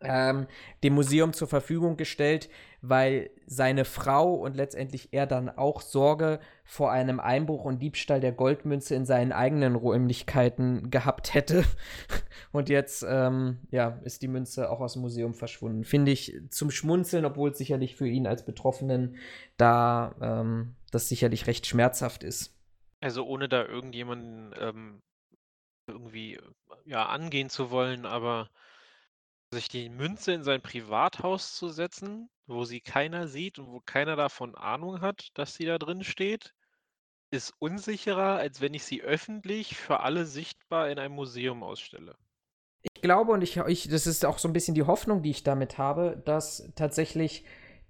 ähm, dem Museum zur Verfügung gestellt, weil seine Frau und letztendlich er dann auch Sorge vor einem Einbruch und Diebstahl der Goldmünze in seinen eigenen Räumlichkeiten gehabt hätte. Und jetzt, ähm, ja, ist die Münze auch aus dem Museum verschwunden. Finde ich zum Schmunzeln, obwohl es sicherlich für ihn als Betroffenen da ähm, das sicherlich recht schmerzhaft ist. Also ohne da irgendjemanden ähm, irgendwie ja angehen zu wollen, aber sich die Münze in sein Privathaus zu setzen, wo sie keiner sieht und wo keiner davon Ahnung hat, dass sie da drin steht, ist unsicherer, als wenn ich sie öffentlich für alle sichtbar in einem Museum ausstelle. Ich glaube und ich, ich, das ist auch so ein bisschen die Hoffnung, die ich damit habe, dass tatsächlich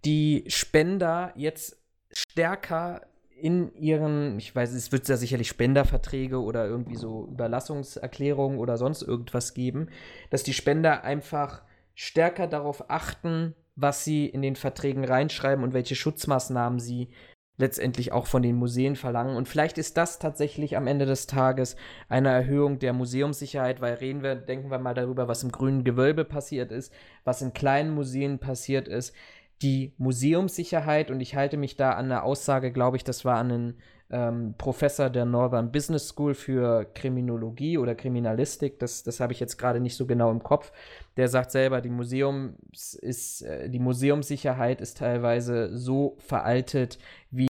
die Spender jetzt stärker in ihren, ich weiß, es wird ja sicherlich Spenderverträge oder irgendwie so Überlassungserklärungen oder sonst irgendwas geben, dass die Spender einfach stärker darauf achten, was sie in den Verträgen reinschreiben und welche Schutzmaßnahmen sie letztendlich auch von den Museen verlangen. Und vielleicht ist das tatsächlich am Ende des Tages eine Erhöhung der Museumssicherheit, weil reden wir, denken wir mal darüber, was im grünen Gewölbe passiert ist, was in kleinen Museen passiert ist die Museumssicherheit und ich halte mich da an eine Aussage, glaube ich, das war an einen ähm, Professor der Northern Business School für Kriminologie oder Kriminalistik. Das, das habe ich jetzt gerade nicht so genau im Kopf. Der sagt selber, die, Museums ist, äh, die Museumssicherheit ist teilweise so veraltet wie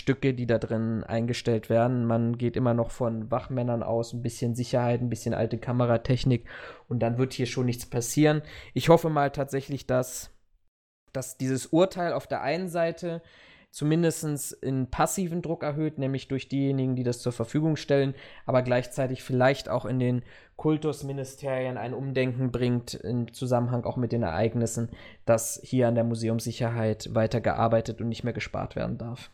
Stücke, die da drin eingestellt werden. Man geht immer noch von Wachmännern aus, ein bisschen Sicherheit, ein bisschen alte Kameratechnik und dann wird hier schon nichts passieren. Ich hoffe mal tatsächlich, dass, dass dieses Urteil auf der einen Seite zumindest in passiven Druck erhöht, nämlich durch diejenigen, die das zur Verfügung stellen, aber gleichzeitig vielleicht auch in den Kultusministerien ein Umdenken bringt im Zusammenhang auch mit den Ereignissen, dass hier an der Museumssicherheit weiter gearbeitet und nicht mehr gespart werden darf.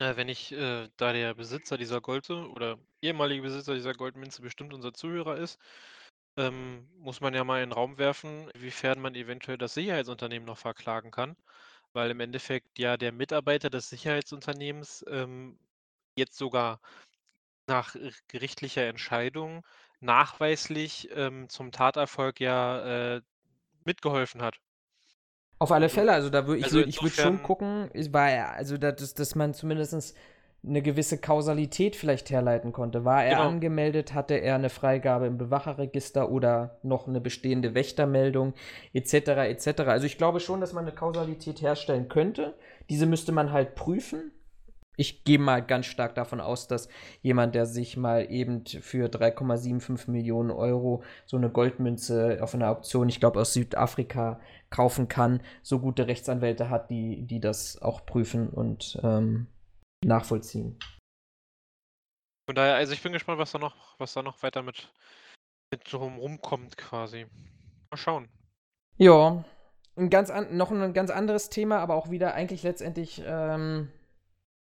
Wenn ich, äh, da der Besitzer dieser Gold oder ehemalige Besitzer dieser Goldmünze bestimmt unser Zuhörer ist, ähm, muss man ja mal in den Raum werfen, inwiefern man eventuell das Sicherheitsunternehmen noch verklagen kann, weil im Endeffekt ja der Mitarbeiter des Sicherheitsunternehmens ähm, jetzt sogar nach gerichtlicher Entscheidung nachweislich ähm, zum Taterfolg ja äh, mitgeholfen hat. Auf alle Fälle, also da würde ich, also würd, ich würd schon gucken, war also dass, dass man zumindest eine gewisse Kausalität vielleicht herleiten konnte. War er genau. angemeldet, hatte er eine Freigabe im Bewacherregister oder noch eine bestehende Wächtermeldung etc. etc. Also ich glaube schon, dass man eine Kausalität herstellen könnte. Diese müsste man halt prüfen ich gehe mal ganz stark davon aus, dass jemand, der sich mal eben für 3,75 Millionen Euro so eine Goldmünze auf einer Auktion, ich glaube aus Südafrika, kaufen kann, so gute Rechtsanwälte hat, die, die das auch prüfen und ähm, nachvollziehen. Von daher, also ich bin gespannt, was da noch, was da noch weiter mit, mit rumkommt quasi. Mal schauen. Ja, ein ganz an, noch ein ganz anderes Thema, aber auch wieder eigentlich letztendlich ähm,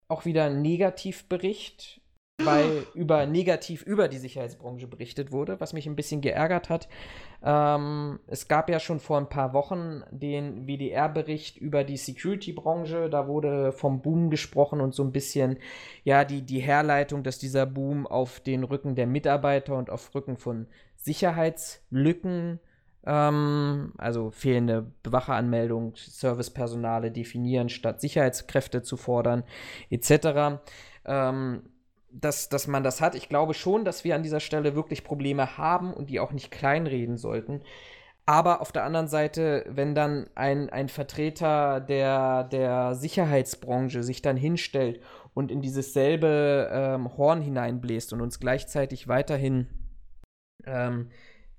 auch wieder ein Negativbericht, weil über negativ über die Sicherheitsbranche berichtet wurde, was mich ein bisschen geärgert hat. Ähm, es gab ja schon vor ein paar Wochen den WDR-Bericht über die Security-Branche. Da wurde vom Boom gesprochen und so ein bisschen, ja, die, die Herleitung, dass dieser Boom auf den Rücken der Mitarbeiter und auf Rücken von Sicherheitslücken ähm, also fehlende Bewacheranmeldung, Servicepersonale definieren, statt Sicherheitskräfte zu fordern, etc. Ähm, dass, dass man das hat. Ich glaube schon, dass wir an dieser Stelle wirklich Probleme haben und die auch nicht kleinreden sollten. Aber auf der anderen Seite, wenn dann ein, ein Vertreter der, der Sicherheitsbranche sich dann hinstellt und in dieses selbe ähm, Horn hineinbläst und uns gleichzeitig weiterhin ähm,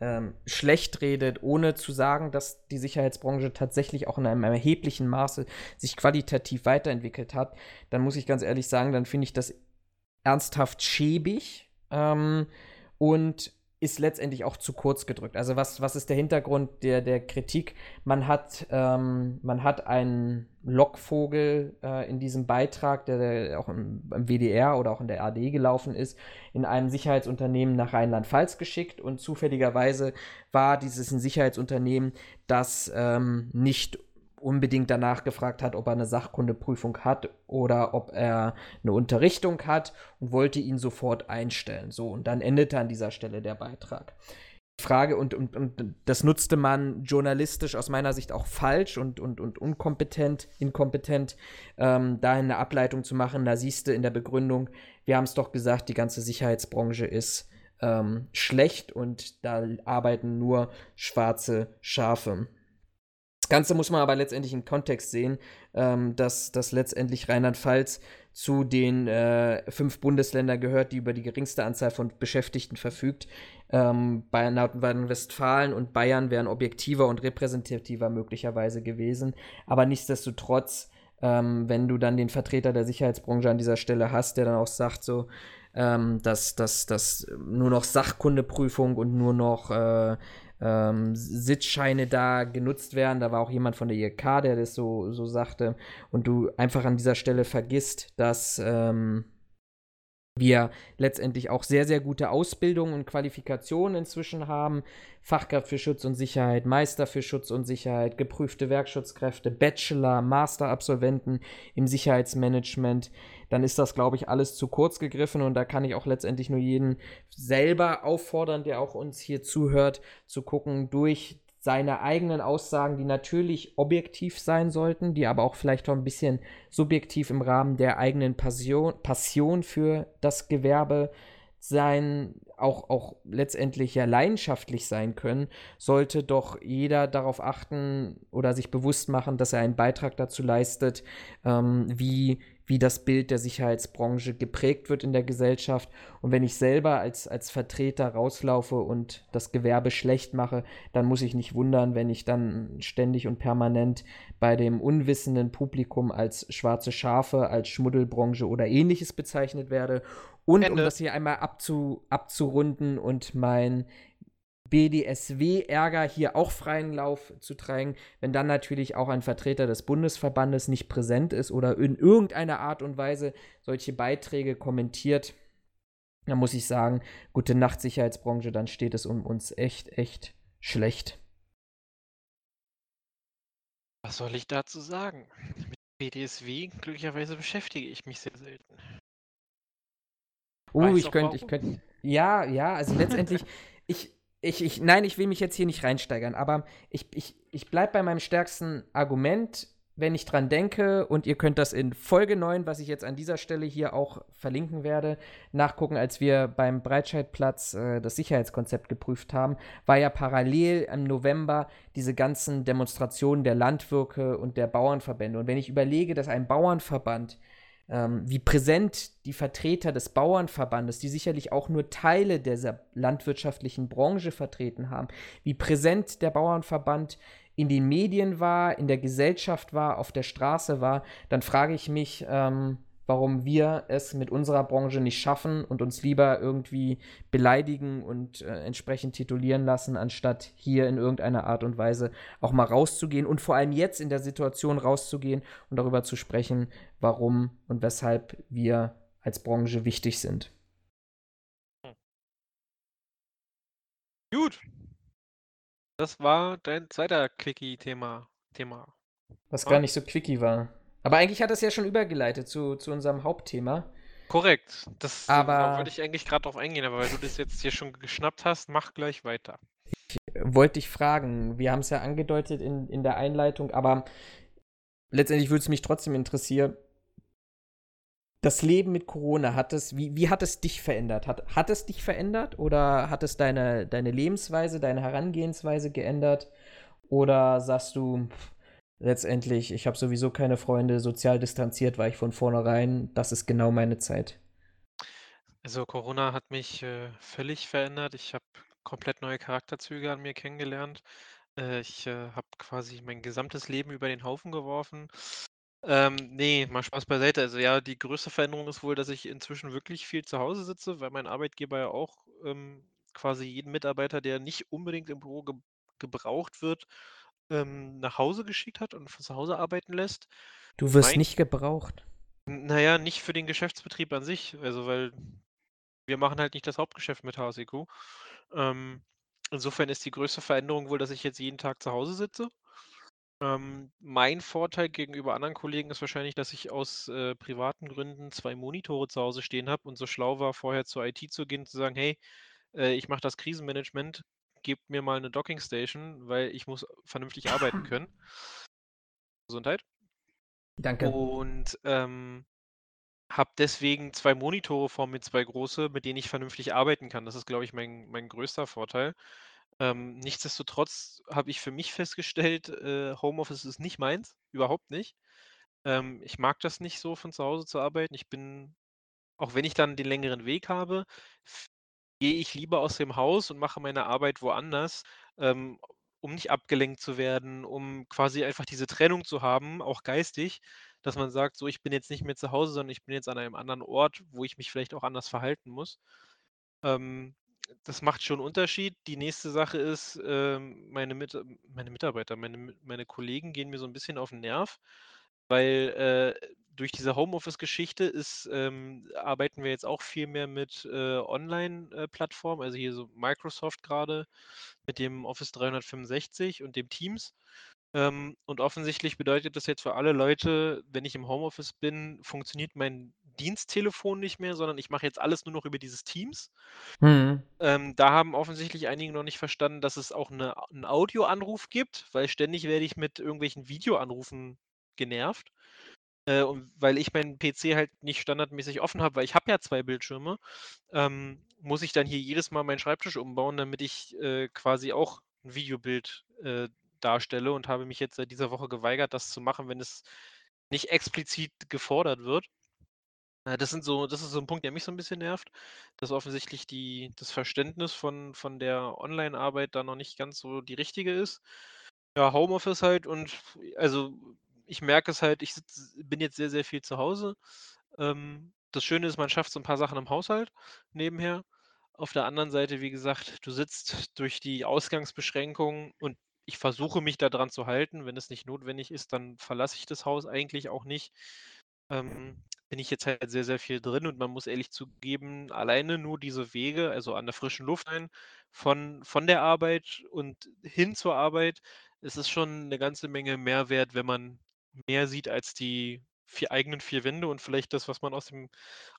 ähm, schlecht redet, ohne zu sagen, dass die Sicherheitsbranche tatsächlich auch in einem erheblichen Maße sich qualitativ weiterentwickelt hat, dann muss ich ganz ehrlich sagen, dann finde ich das ernsthaft schäbig. Ähm, und ist letztendlich auch zu kurz gedrückt. Also was, was ist der Hintergrund der, der Kritik? Man hat, ähm, man hat einen Lockvogel äh, in diesem Beitrag, der, der auch im, im, WDR oder auch in der AD gelaufen ist, in einem Sicherheitsunternehmen nach Rheinland-Pfalz geschickt und zufälligerweise war dieses ein Sicherheitsunternehmen, das ähm, nicht unbedingt danach gefragt hat, ob er eine Sachkundeprüfung hat oder ob er eine Unterrichtung hat und wollte ihn sofort einstellen. So, und dann endete an dieser Stelle der Beitrag. Frage, und, und, und das nutzte man journalistisch aus meiner Sicht auch falsch und, und, und unkompetent, inkompetent, ähm, da eine Ableitung zu machen. Da siehst du in der Begründung, wir haben es doch gesagt, die ganze Sicherheitsbranche ist ähm, schlecht und da arbeiten nur schwarze Schafe. Das Ganze muss man aber letztendlich im Kontext sehen, ähm, dass, dass letztendlich Rheinland-Pfalz zu den äh, fünf Bundesländern gehört, die über die geringste Anzahl von Beschäftigten verfügt. Ähm, Bayern, Nordrhein-Westfalen und Bayern wären objektiver und repräsentativer möglicherweise gewesen. Aber nichtsdestotrotz, ähm, wenn du dann den Vertreter der Sicherheitsbranche an dieser Stelle hast, der dann auch sagt, so, ähm, dass, dass, dass nur noch Sachkundeprüfung und nur noch äh, ähm, Sitzscheine da genutzt werden. Da war auch jemand von der IRK, der das so, so sagte. Und du einfach an dieser Stelle vergisst, dass ähm, wir letztendlich auch sehr, sehr gute Ausbildungen und Qualifikationen inzwischen haben. Fachkraft für Schutz und Sicherheit, Meister für Schutz und Sicherheit, geprüfte Werkschutzkräfte, Bachelor, Masterabsolventen im Sicherheitsmanagement, dann ist das, glaube ich, alles zu kurz gegriffen und da kann ich auch letztendlich nur jeden selber auffordern, der auch uns hier zuhört, zu gucken durch seine eigenen Aussagen, die natürlich objektiv sein sollten, die aber auch vielleicht auch ein bisschen subjektiv im Rahmen der eigenen Passion, Passion für das Gewerbe sein, auch, auch letztendlich ja leidenschaftlich sein können, sollte doch jeder darauf achten oder sich bewusst machen, dass er einen Beitrag dazu leistet, ähm, wie, wie das Bild der Sicherheitsbranche geprägt wird in der Gesellschaft. Und wenn ich selber als, als Vertreter rauslaufe und das Gewerbe schlecht mache, dann muss ich nicht wundern, wenn ich dann ständig und permanent bei dem unwissenden Publikum als schwarze Schafe, als Schmuddelbranche oder ähnliches bezeichnet werde. Und Ende. um das hier einmal abzu, abzurunden und mein BDSW-Ärger hier auch freien Lauf zu tragen, wenn dann natürlich auch ein Vertreter des Bundesverbandes nicht präsent ist oder in irgendeiner Art und Weise solche Beiträge kommentiert, dann muss ich sagen, gute Nacht Sicherheitsbranche, dann steht es um uns echt, echt schlecht. Was soll ich dazu sagen? Mit BDSW glücklicherweise beschäftige ich mich sehr selten. Uh, ich könnte, ich könnte. Ja, ja, also letztendlich, ich, ich, ich, nein, ich will mich jetzt hier nicht reinsteigern, aber ich, ich, ich bleibe bei meinem stärksten Argument, wenn ich dran denke, und ihr könnt das in Folge 9, was ich jetzt an dieser Stelle hier auch verlinken werde, nachgucken, als wir beim Breitscheidplatz äh, das Sicherheitskonzept geprüft haben, war ja parallel im November diese ganzen Demonstrationen der Landwirke und der Bauernverbände. Und wenn ich überlege, dass ein Bauernverband ähm, wie präsent die Vertreter des Bauernverbandes, die sicherlich auch nur Teile dieser landwirtschaftlichen Branche vertreten haben, wie präsent der Bauernverband in den Medien war, in der Gesellschaft war, auf der Straße war, dann frage ich mich, ähm, warum wir es mit unserer Branche nicht schaffen und uns lieber irgendwie beleidigen und äh, entsprechend titulieren lassen, anstatt hier in irgendeiner Art und Weise auch mal rauszugehen und vor allem jetzt in der Situation rauszugehen und darüber zu sprechen, warum und weshalb wir als Branche wichtig sind. Gut. Das war dein zweiter Quickie-Thema. Thema. Was gar nicht so quickie war. Aber eigentlich hat das ja schon übergeleitet zu, zu unserem Hauptthema. Korrekt. Das aber wollte ich eigentlich gerade drauf eingehen, aber weil du das jetzt hier schon geschnappt hast, mach gleich weiter. Ich wollte dich fragen, wir haben es ja angedeutet in, in der Einleitung, aber letztendlich würde es mich trotzdem interessieren, das Leben mit Corona, hat es, wie, wie hat es dich verändert? Hat, hat es dich verändert oder hat es deine, deine Lebensweise, deine Herangehensweise geändert? Oder sagst du, pff, letztendlich, ich habe sowieso keine Freunde, sozial distanziert war ich von vornherein, das ist genau meine Zeit. Also Corona hat mich äh, völlig verändert. Ich habe komplett neue Charakterzüge an mir kennengelernt. Äh, ich äh, habe quasi mein gesamtes Leben über den Haufen geworfen. Ähm, nee, mal Spaß beiseite. Also ja, die größte Veränderung ist wohl, dass ich inzwischen wirklich viel zu Hause sitze, weil mein Arbeitgeber ja auch ähm, quasi jeden Mitarbeiter, der nicht unbedingt im Büro ge gebraucht wird, ähm, nach Hause geschickt hat und von zu Hause arbeiten lässt. Du wirst mein, nicht gebraucht. Naja, nicht für den Geschäftsbetrieb an sich, also weil wir machen halt nicht das Hauptgeschäft mit HSEQ. Ähm, insofern ist die größte Veränderung wohl, dass ich jetzt jeden Tag zu Hause sitze. Ähm, mein Vorteil gegenüber anderen Kollegen ist wahrscheinlich, dass ich aus äh, privaten Gründen zwei Monitore zu Hause stehen habe und so schlau war, vorher zur IT zu gehen, zu sagen, hey, äh, ich mache das Krisenmanagement, gebt mir mal eine Dockingstation, weil ich muss vernünftig arbeiten können. Gesundheit. Danke. Und ähm, habe deswegen zwei Monitore vor mir, zwei große, mit denen ich vernünftig arbeiten kann. Das ist, glaube ich, mein, mein größter Vorteil. Ähm, nichtsdestotrotz habe ich für mich festgestellt, äh, Homeoffice ist nicht meins, überhaupt nicht. Ähm, ich mag das nicht so, von zu Hause zu arbeiten. Ich bin, auch wenn ich dann den längeren Weg habe, gehe ich lieber aus dem Haus und mache meine Arbeit woanders, ähm, um nicht abgelenkt zu werden, um quasi einfach diese Trennung zu haben, auch geistig, dass man sagt, so ich bin jetzt nicht mehr zu Hause, sondern ich bin jetzt an einem anderen Ort, wo ich mich vielleicht auch anders verhalten muss. Ähm, das macht schon 'n Unterschied. Die nächste Sache ist, ähm, meine Mit meine Mitarbeiter, meine meine Kollegen gehen mir so ein bisschen auf den Nerv, weil, äh, durch diese Homeoffice-Geschichte ist ähm, arbeiten wir jetzt auch viel mehr mit, äh, Online-Plattformen, also hier so Microsoft gerade mit dem Office 365 und dem Teams. Ähm, und offensichtlich bedeutet das jetzt für alle Leute, wenn ich im Homeoffice bin, funktioniert mein Diensttelefon nicht mehr, sondern ich mache jetzt alles nur noch über dieses Teams. Mhm. Ähm, da haben offensichtlich einige noch nicht verstanden, dass es auch 'ne 'n Audioanruf gibt, weil ständig werde ich mit irgendwelchen Videoanrufen genervt. Äh, und weil ich meinen PC halt nicht standardmäßig offen habe, weil ich habe ja 2 Bildschirme, ähm, muss ich dann hier jedes Mal meinen Schreibtisch umbauen, damit ich, äh, quasi auch 'n Videobild, äh, darstelle und habe mich jetzt seit dieser Woche geweigert, das zu machen, wenn es nicht explizit gefordert wird. Äh, das sind so das ist so 'n Punkt, der mich so 'n bisschen nervt, dass offensichtlich die das Verständnis von von der Online-Arbeit da noch nicht ganz so die richtige ist. Ja, Homeoffice halt und also, ich merke es halt, ich sitz bin jetzt sehr, sehr viel zu Hause. Ähm, das Schöne ist, man schafft so 'n paar Sachen im Haushalt nebenher. Auf der anderen Seite, wie gesagt, du sitzt durch die Ausgangsbeschränkungen und ich versuche mich da dran zu halten. Wenn es nicht notwendig ist, dann verlasse ich das Haus eigentlich auch nicht. Ähm, bin ich jetzt halt sehr, sehr viel drin und man muss ehrlich zugeben, alleine nur diese Wege, also an der frischen Luft sein, von von der Arbeit und hin zur Arbeit, es ist schon 'ne ganze Menge Mehrwert, wenn man mehr sieht als die vier eigenen 4 Wände und vielleicht das, was man aus dem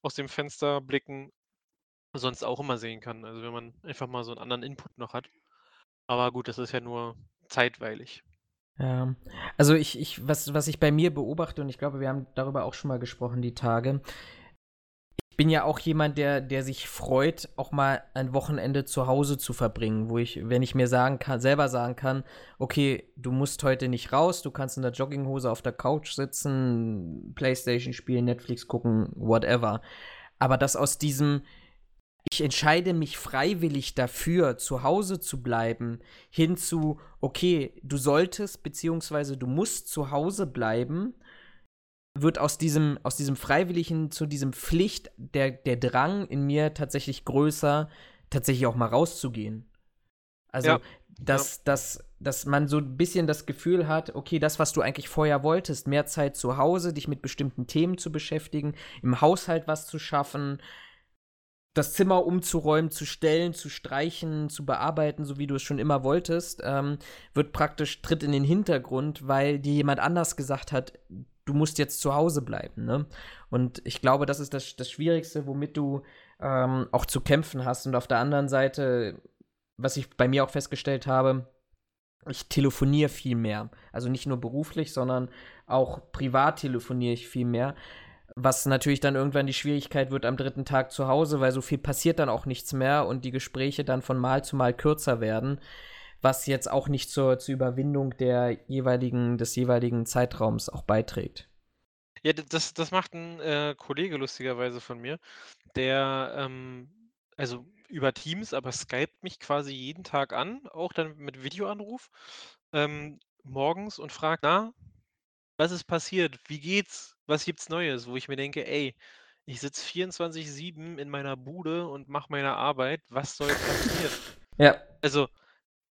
aus dem Fenster blicken sonst auch immer sehen kann. Also, wenn man einfach mal so 'n anderen Input noch hat. Aber gut, das ist ja nur zeitweilig. Ja. Also, ich ich was was ich bei mir beobachte und ich glaube, wir haben darüber auch schon mal gesprochen die Tage. Bin ja auch jemand, der der sich freut, auch mal ein Wochenende zu Hause zu verbringen, wo ich wenn ich mir sagen kann selber sagen kann: „Okay, du musst heute nicht raus, du kannst in der Jogginghose auf der Couch sitzen, Playstation spielen, Netflix gucken, whatever.“ Aber dass aus diesem ich entscheide mich freiwillig dafür, zu Hause zu bleiben, hin zu: „Okay, du solltest beziehungsweise du musst zu Hause bleiben“, wird aus diesem aus diesem Freiwilligen zu diesem Pflicht der der Drang in mir tatsächlich größer, tatsächlich auch mal rauszugehen. Also, Ja, ja. dass dass dass man so 'n bisschen das Gefühl hat, okay, das, was du eigentlich vorher wolltest, mehr Zeit zu Hause, dich mit bestimmten Themen zu beschäftigen, im Haushalt was zu schaffen, das Zimmer umzuräumen, zu stellen, zu streichen, zu bearbeiten, so wie du es schon immer wolltest, ähm, wird praktisch tritt in den Hintergrund, weil dir jemand anders gesagt hat: „Du musst jetzt zu Hause bleiben“, ne? Und ich glaube, das ist das das Schwierigste, womit du, ähm, auch zu kämpfen hast. Und auf der anderen Seite, was ich bei mir auch festgestellt habe, ich telefoniere viel mehr. Also, nicht nur beruflich, sondern auch privat telefoniere ich viel mehr, was natürlich dann irgendwann die Schwierigkeit wird am 3. Tag zu Hause, weil so viel passiert dann auch nichts mehr und die Gespräche dann von Mal zu Mal kürzer werden, was jetzt auch nicht zur zur Überwindung der jeweiligen des jeweiligen Zeitraums auch beiträgt. Ja, das das macht 'n, äh, Kollege lustigerweise von mir, der, ähm also, über Teams, aber skypt mich quasi jeden Tag an, auch dann mit Videoanruf, ähm, morgens und fragt: „Na, was ist passiert? Wie geht's? Was gibt's Neues?“ Wo ich mir denke: „Ey, ich sitze 24/7 in meiner Bude und mache meine Arbeit. Was soll passieren?“ Ja. Also,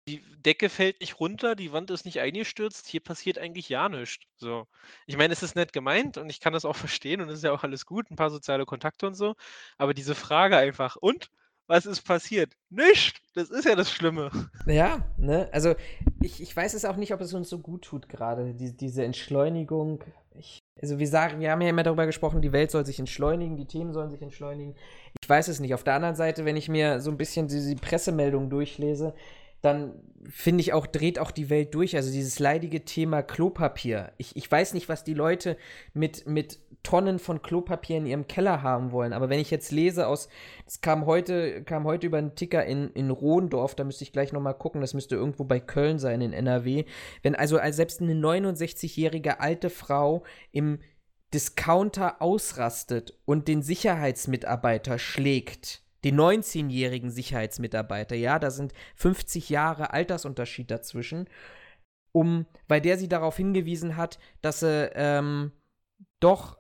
die Decke fällt nicht runter, die Wand ist nicht eingestürzt, hier passiert eigentlich ja nischt, so. Ich meine, es ist nett gemeint und ich kann das auch verstehen und es ist ja auch alles gut, 'n paar soziale Kontakte und so. Aber diese Frage einfach: „Und, was ist passiert?“ „Nischt!“ Das ist ja das Schlimme. Ja, ne? Also, ich ich weiß es auch nicht, ob es uns so gut tut grade, die diese Entschleunigung. Ich also, wir sagen wir haben ja immer darüber gesprochen, die Welt soll sich entschleunigen, die Themen sollen sich entschleunigen. Ich weiß es nicht. Auf der anderen Seite, wenn ich mir so 'n bisschen diese Pressemeldungen durchlese, dann finde ich auch dreht auch die Welt durch. Also, dieses leidige Thema Klopapier. Ich ich weiß nicht, was die Leute mit mit Tonnen von Klopapier in ihrem Keller haben wollen, aber wenn ich jetzt lese aus es kam heute kam heute über 'n Ticker in in Rohendorf, da müsste ich gleich noch mal gucken, das müsste irgendwo bei Köln sein in NRW. Wenn also al selbst 'ne 69-jährige alte Frau im Discounter ausrastet und den Sicherheitsmitarbeiter schlägt, den 19-jährigen Sicherheitsmitarbeiter, ja, da sind 50 Jahre Altersunterschied dazwischen, um weil der sie darauf hingewiesen hat, dass sie, ähm, doch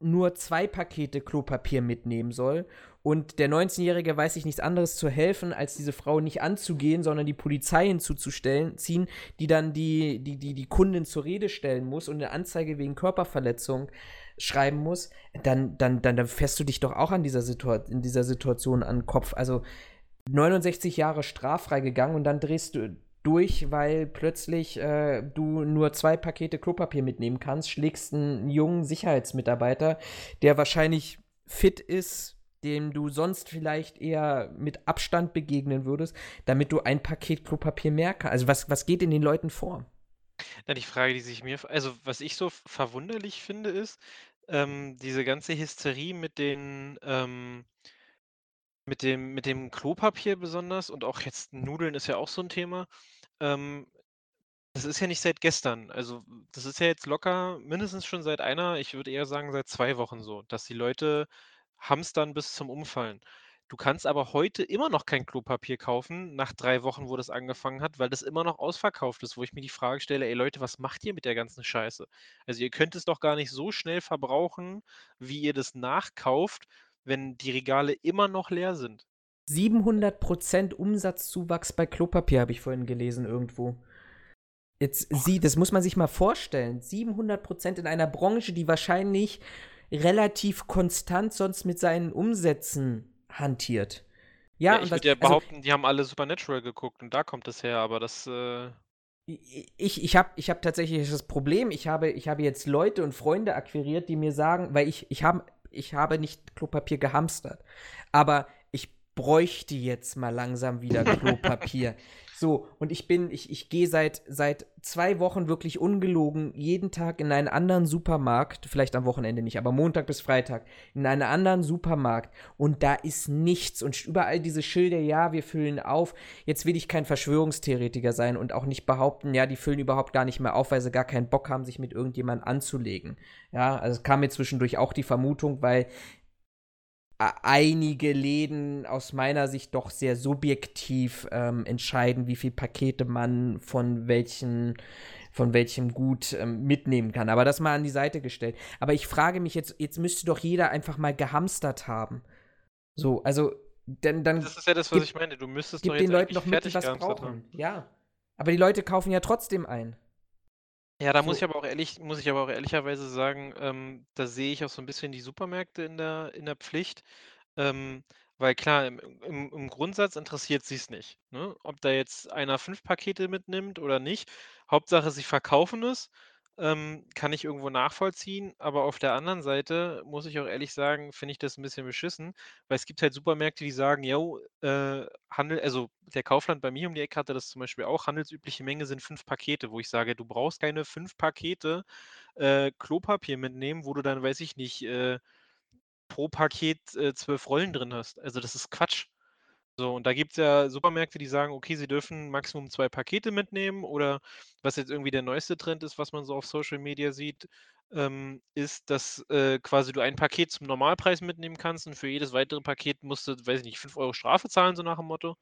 nur 2 Pakete Klopapier mitnehmen soll. Und der 19-Jährige weiß sich nichts anderes zu helfen, als diese Frau nicht anzugehen, sondern die Polizei hinzuzustellen ziehen, die dann die die die die Kundin zur Rede stellen muss und 'ne Anzeige wegen Körperverletzung schreiben muss, dann dann dann dann fährst du dich doch auch an dieser Situat in dieser Situation an 'n Kopf. Also, 69 Jahre straffrei gegangen und dann drehst du durch, weil plötzlich äh, du nur zwei Pakete Klopapier mitnehmen kannst, schlägst einen jungen Sicherheitsmitarbeiter, der wahrscheinlich fit ist, dem du sonst vielleicht eher mit Abstand begegnen würdest, damit du ein Paket Klopapier mehr kannst. Also was, was geht in den Leuten vor? Na, die Frage, die sich mir, also was ich so verwunderlich finde, ist, ähm, diese ganze Hysterie mit den, ähm, mit dem, mit dem Klopapier besonders und auch jetzt Nudeln ist ja auch so ein Thema. Ähm, das ist ja nicht seit gestern. Also das ist ja jetzt locker mindestens schon seit einer, ich würde eher sagen seit zwei Wochen so, dass die Leute hamstern bis zum Umfallen. Du kannst aber heute immer noch kein Klopapier kaufen, nach drei Wochen, wo das angefangen hat, weil das immer noch ausverkauft ist, wo ich mir die Frage stelle, ey Leute, was macht ihr mit der ganzen Scheiße? Also ihr könnt es doch gar nicht so schnell verbrauchen, wie ihr das nachkauft, wenn die Regale immer noch leer sind. 700% Umsatzzuwachs bei Klopapier habe ich vorhin gelesen irgendwo. Jetzt sie, das muss man sich mal vorstellen. 700% in einer Branche, die wahrscheinlich relativ konstant sonst mit seinen Umsätzen hantiert. Ja, ja ich würde ja also behaupten, also, die haben alle Supernatural geguckt und da kommt es her, aber das. Äh ich, ich habe ich hab tatsächlich das Problem, ich habe, ich habe jetzt Leute und Freunde akquiriert, die mir sagen, weil ich, ich, hab, ich habe nicht Klopapier gehamstert, aber ich bräuchte jetzt mal langsam wieder Klopapier. So, und ich bin, ich, ich gehe seit, seit zwei Wochen wirklich ungelogen jeden Tag in einen anderen Supermarkt, vielleicht am Wochenende nicht, aber Montag bis Freitag, in einen anderen Supermarkt und da ist nichts und überall diese Schilder, ja, wir füllen auf. Jetzt will ich kein Verschwörungstheoretiker sein und auch nicht behaupten, ja, die füllen überhaupt gar nicht mehr auf, weil sie gar keinen Bock haben, sich mit irgendjemandem anzulegen. Ja, also es kam mir zwischendurch auch die Vermutung, weil einige Läden aus meiner Sicht doch sehr subjektiv ähm, entscheiden, wie viele Pakete man von welchen von welchem Gut ähm, mitnehmen kann. Aber das mal an die Seite gestellt. Aber ich frage mich jetzt, jetzt müsste doch jeder einfach mal gehamstert haben. So, also dann, dann Das ist ja das, was gib, ich meine. Du müsstest doch jetzt den Leuten noch mit, was brauchen. Haben. Ja. Aber die Leute kaufen ja trotzdem ein. Ja, da muss ich aber auch ehrlich, muss ich aber auch ehrlicherweise sagen, ähm, da sehe ich auch so ein bisschen die Supermärkte in der, in der Pflicht. Ähm, weil klar, im, im, im Grundsatz interessiert sie es nicht. Ne? Ob da jetzt einer fünf Pakete mitnimmt oder nicht. Hauptsache, sie verkaufen es ähm, kann ich irgendwo nachvollziehen, aber auf der anderen Seite muss ich auch ehrlich sagen, finde ich das ein bisschen beschissen, weil es gibt halt Supermärkte, die sagen, jo, äh, Handel, also der Kaufland bei mir um die Ecke hatte das zum Beispiel auch, handelsübliche Menge sind fünf Pakete, wo ich sage, du brauchst keine fünf Pakete äh, Klopapier mitnehmen, wo du dann, weiß ich nicht, äh, pro Paket äh, zwölf Rollen drin hast. Also das ist Quatsch. So, und da gibt es ja Supermärkte, die sagen, okay, sie dürfen Maximum zwei Pakete mitnehmen oder was jetzt irgendwie der neueste Trend ist, was man so auf Social Media sieht, ähm, ist, dass äh, quasi du ein Paket zum Normalpreis mitnehmen kannst und für jedes weitere Paket musst du, weiß ich nicht, 5 Euro Strafe zahlen, so nach dem Motto.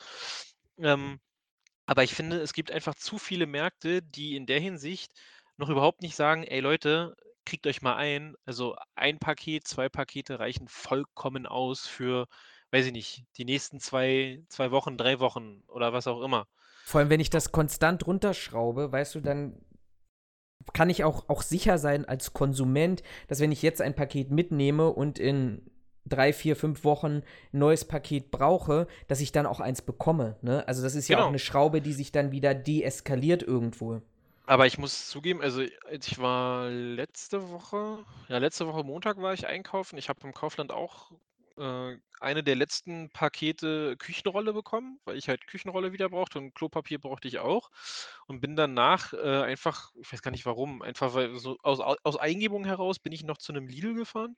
Ähm, aber ich finde, es gibt einfach zu viele Märkte, die in der Hinsicht noch überhaupt nicht sagen, ey Leute, kriegt euch mal ein. Also ein Paket, zwei Pakete reichen vollkommen aus für weiß ich nicht, die nächsten zwei, zwei Wochen, drei Wochen oder was auch immer. Vor allem, wenn ich das konstant runterschraube, weißt du, dann kann ich auch, auch sicher sein als Konsument, dass wenn ich jetzt ein Paket mitnehme und in drei, vier, fünf Wochen ein neues Paket brauche, dass ich dann auch eins bekomme. Ne? Also das ist ja genau. auch eine Schraube, die sich dann wieder deeskaliert irgendwo. Aber ich muss zugeben, also ich war letzte Woche, ja letzte Woche Montag war ich einkaufen. Ich habe im Kaufland auch äh, eine der letzten Pakete Küchenrolle bekommen, weil ich halt Küchenrolle wieder brauchte und Klopapier brauchte ich auch. Und bin danach äh, einfach, ich weiß gar nicht warum, einfach weil so aus, aus Eingebung heraus bin ich noch zu einem Lidl gefahren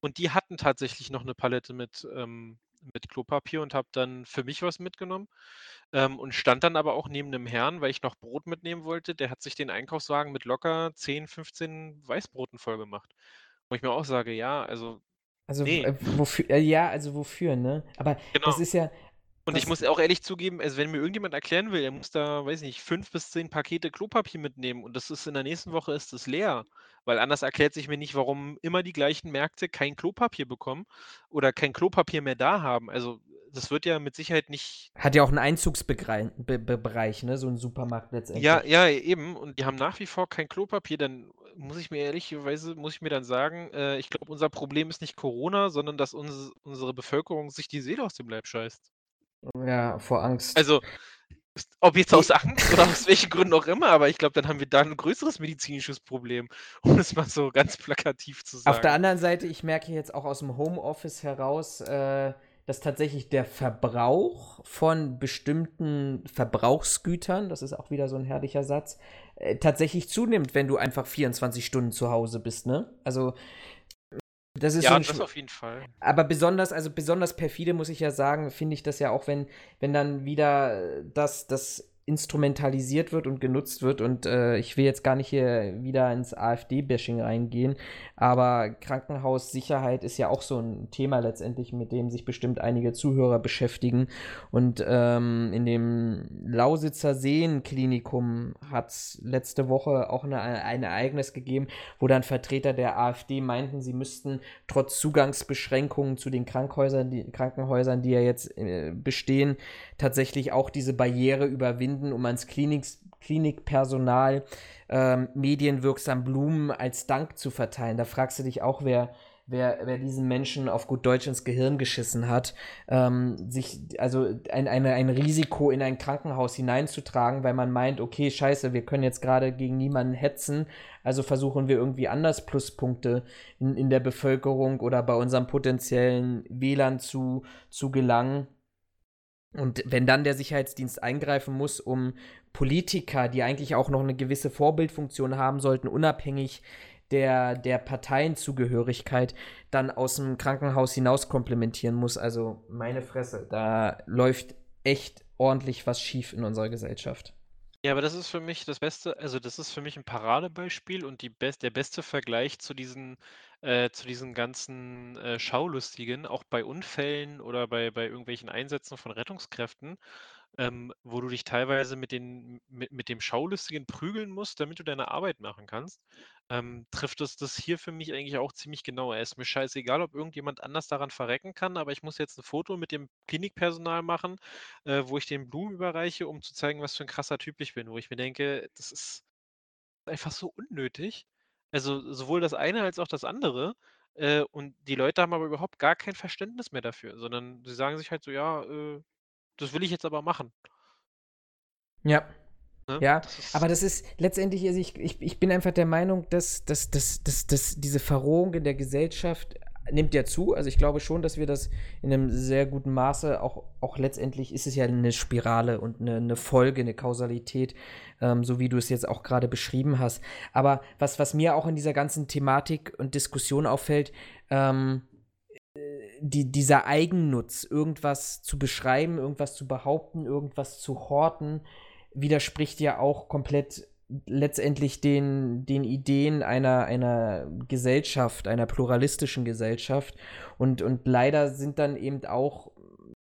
und die hatten tatsächlich noch eine Palette mit, ähm, mit Klopapier und habe dann für mich was mitgenommen ähm, und stand dann aber auch neben einem Herrn, weil ich noch Brot mitnehmen wollte. Der hat sich den Einkaufswagen mit locker 10, 15 Weißbroten voll gemacht. Wo ich mir auch sage, ja, also also nee. äh, wofür, äh, ja, also wofür, ne? Aber genau. das ist ja. Und ich muss auch ehrlich zugeben, also wenn mir irgendjemand erklären will, er muss da, weiß nicht, fünf bis zehn Pakete Klopapier mitnehmen und das ist in der nächsten Woche ist es leer. Weil anders erklärt sich mir nicht, warum immer die gleichen Märkte kein Klopapier bekommen oder kein Klopapier mehr da haben. Also das wird ja mit Sicherheit nicht. Hat ja auch einen Einzugsbereich, ne? So ein Supermarkt letztendlich. Ja, ja, eben. Und die haben nach wie vor kein Klopapier. Dann muss ich mir ehrlicherweise, muss ich mir dann sagen, äh, ich glaube, unser Problem ist nicht Corona, sondern dass uns, unsere Bevölkerung sich die Seele aus dem Leib scheißt. Ja, vor Angst. Also, Ob jetzt aus Angst oder aus welchen Gründen auch immer, aber ich glaube, dann haben wir da ein größeres medizinisches Problem, um es mal so ganz plakativ zu sagen. Auf der anderen Seite, ich merke jetzt auch aus dem Homeoffice heraus, äh, dass tatsächlich der Verbrauch von bestimmten Verbrauchsgütern, das ist auch wieder so ein herrlicher Satz, äh, tatsächlich zunimmt, wenn du einfach 24 Stunden zu Hause bist, ne? Also das ist ja, so ein das auf jeden Fall. aber besonders, also besonders perfide muss ich ja sagen, finde ich das ja auch, wenn, wenn dann wieder das, das instrumentalisiert wird und genutzt wird. Und äh, ich will jetzt gar nicht hier wieder ins AfD-Bashing reingehen, aber Krankenhaussicherheit ist ja auch so ein Thema letztendlich, mit dem sich bestimmt einige Zuhörer beschäftigen. Und ähm, in dem Lausitzer Seen-Klinikum hat es letzte Woche auch eine, ein Ereignis gegeben, wo dann Vertreter der AfD meinten, sie müssten trotz Zugangsbeschränkungen zu den Krankenhäusern, die, Krankenhäusern, die ja jetzt äh, bestehen, tatsächlich auch diese Barriere überwinden, um ans Kliniks Klinikpersonal ähm, medienwirksam Blumen als Dank zu verteilen. Da fragst du dich auch, wer, wer, wer diesen Menschen auf gut Deutsch ins Gehirn geschissen hat, ähm, sich also ein, eine, ein Risiko in ein Krankenhaus hineinzutragen, weil man meint, okay, scheiße, wir können jetzt gerade gegen niemanden hetzen, also versuchen wir irgendwie anders Pluspunkte in, in der Bevölkerung oder bei unserem potenziellen Wählern zu, zu gelangen. Und wenn dann der Sicherheitsdienst eingreifen muss, um Politiker, die eigentlich auch noch eine gewisse Vorbildfunktion haben sollten, unabhängig der, der Parteienzugehörigkeit, dann aus dem Krankenhaus hinaus komplementieren muss. Also meine Fresse, da läuft echt ordentlich was schief in unserer Gesellschaft. Ja, aber das ist für mich das Beste, also das ist für mich ein Paradebeispiel und die best, der beste Vergleich zu diesen, äh, zu diesen ganzen äh, Schaulustigen, auch bei Unfällen oder bei, bei irgendwelchen Einsätzen von Rettungskräften, ähm, wo du dich teilweise mit, den, mit, mit dem Schaulustigen prügeln musst, damit du deine Arbeit machen kannst, ähm, trifft es das hier für mich eigentlich auch ziemlich genau. Es ist mir scheißegal, ob irgendjemand anders daran verrecken kann, aber ich muss jetzt ein Foto mit dem Klinikpersonal machen, äh, wo ich den Blumen überreiche, um zu zeigen, was für ein krasser Typ ich bin, wo ich mir denke, das ist einfach so unnötig. Also sowohl das eine als auch das andere. Äh, und die Leute haben aber überhaupt gar kein Verständnis mehr dafür, sondern sie sagen sich halt so, ja, äh, das will ich jetzt aber machen. Ja. Ne? Ja, das aber das ist letztendlich, also ich, ich, ich bin einfach der Meinung, dass, dass, dass, dass, dass diese Verrohung in der Gesellschaft nimmt ja zu. Also ich glaube schon, dass wir das in einem sehr guten Maße auch, auch letztendlich ist es ja eine Spirale und eine, eine Folge, eine Kausalität, ähm, so wie du es jetzt auch gerade beschrieben hast. Aber was, was mir auch in dieser ganzen Thematik und Diskussion auffällt, ähm, die, dieser Eigennutz, irgendwas zu beschreiben, irgendwas zu behaupten, irgendwas zu horten, widerspricht ja auch komplett letztendlich den, den Ideen einer, einer Gesellschaft, einer pluralistischen Gesellschaft. Und, und leider sind dann eben auch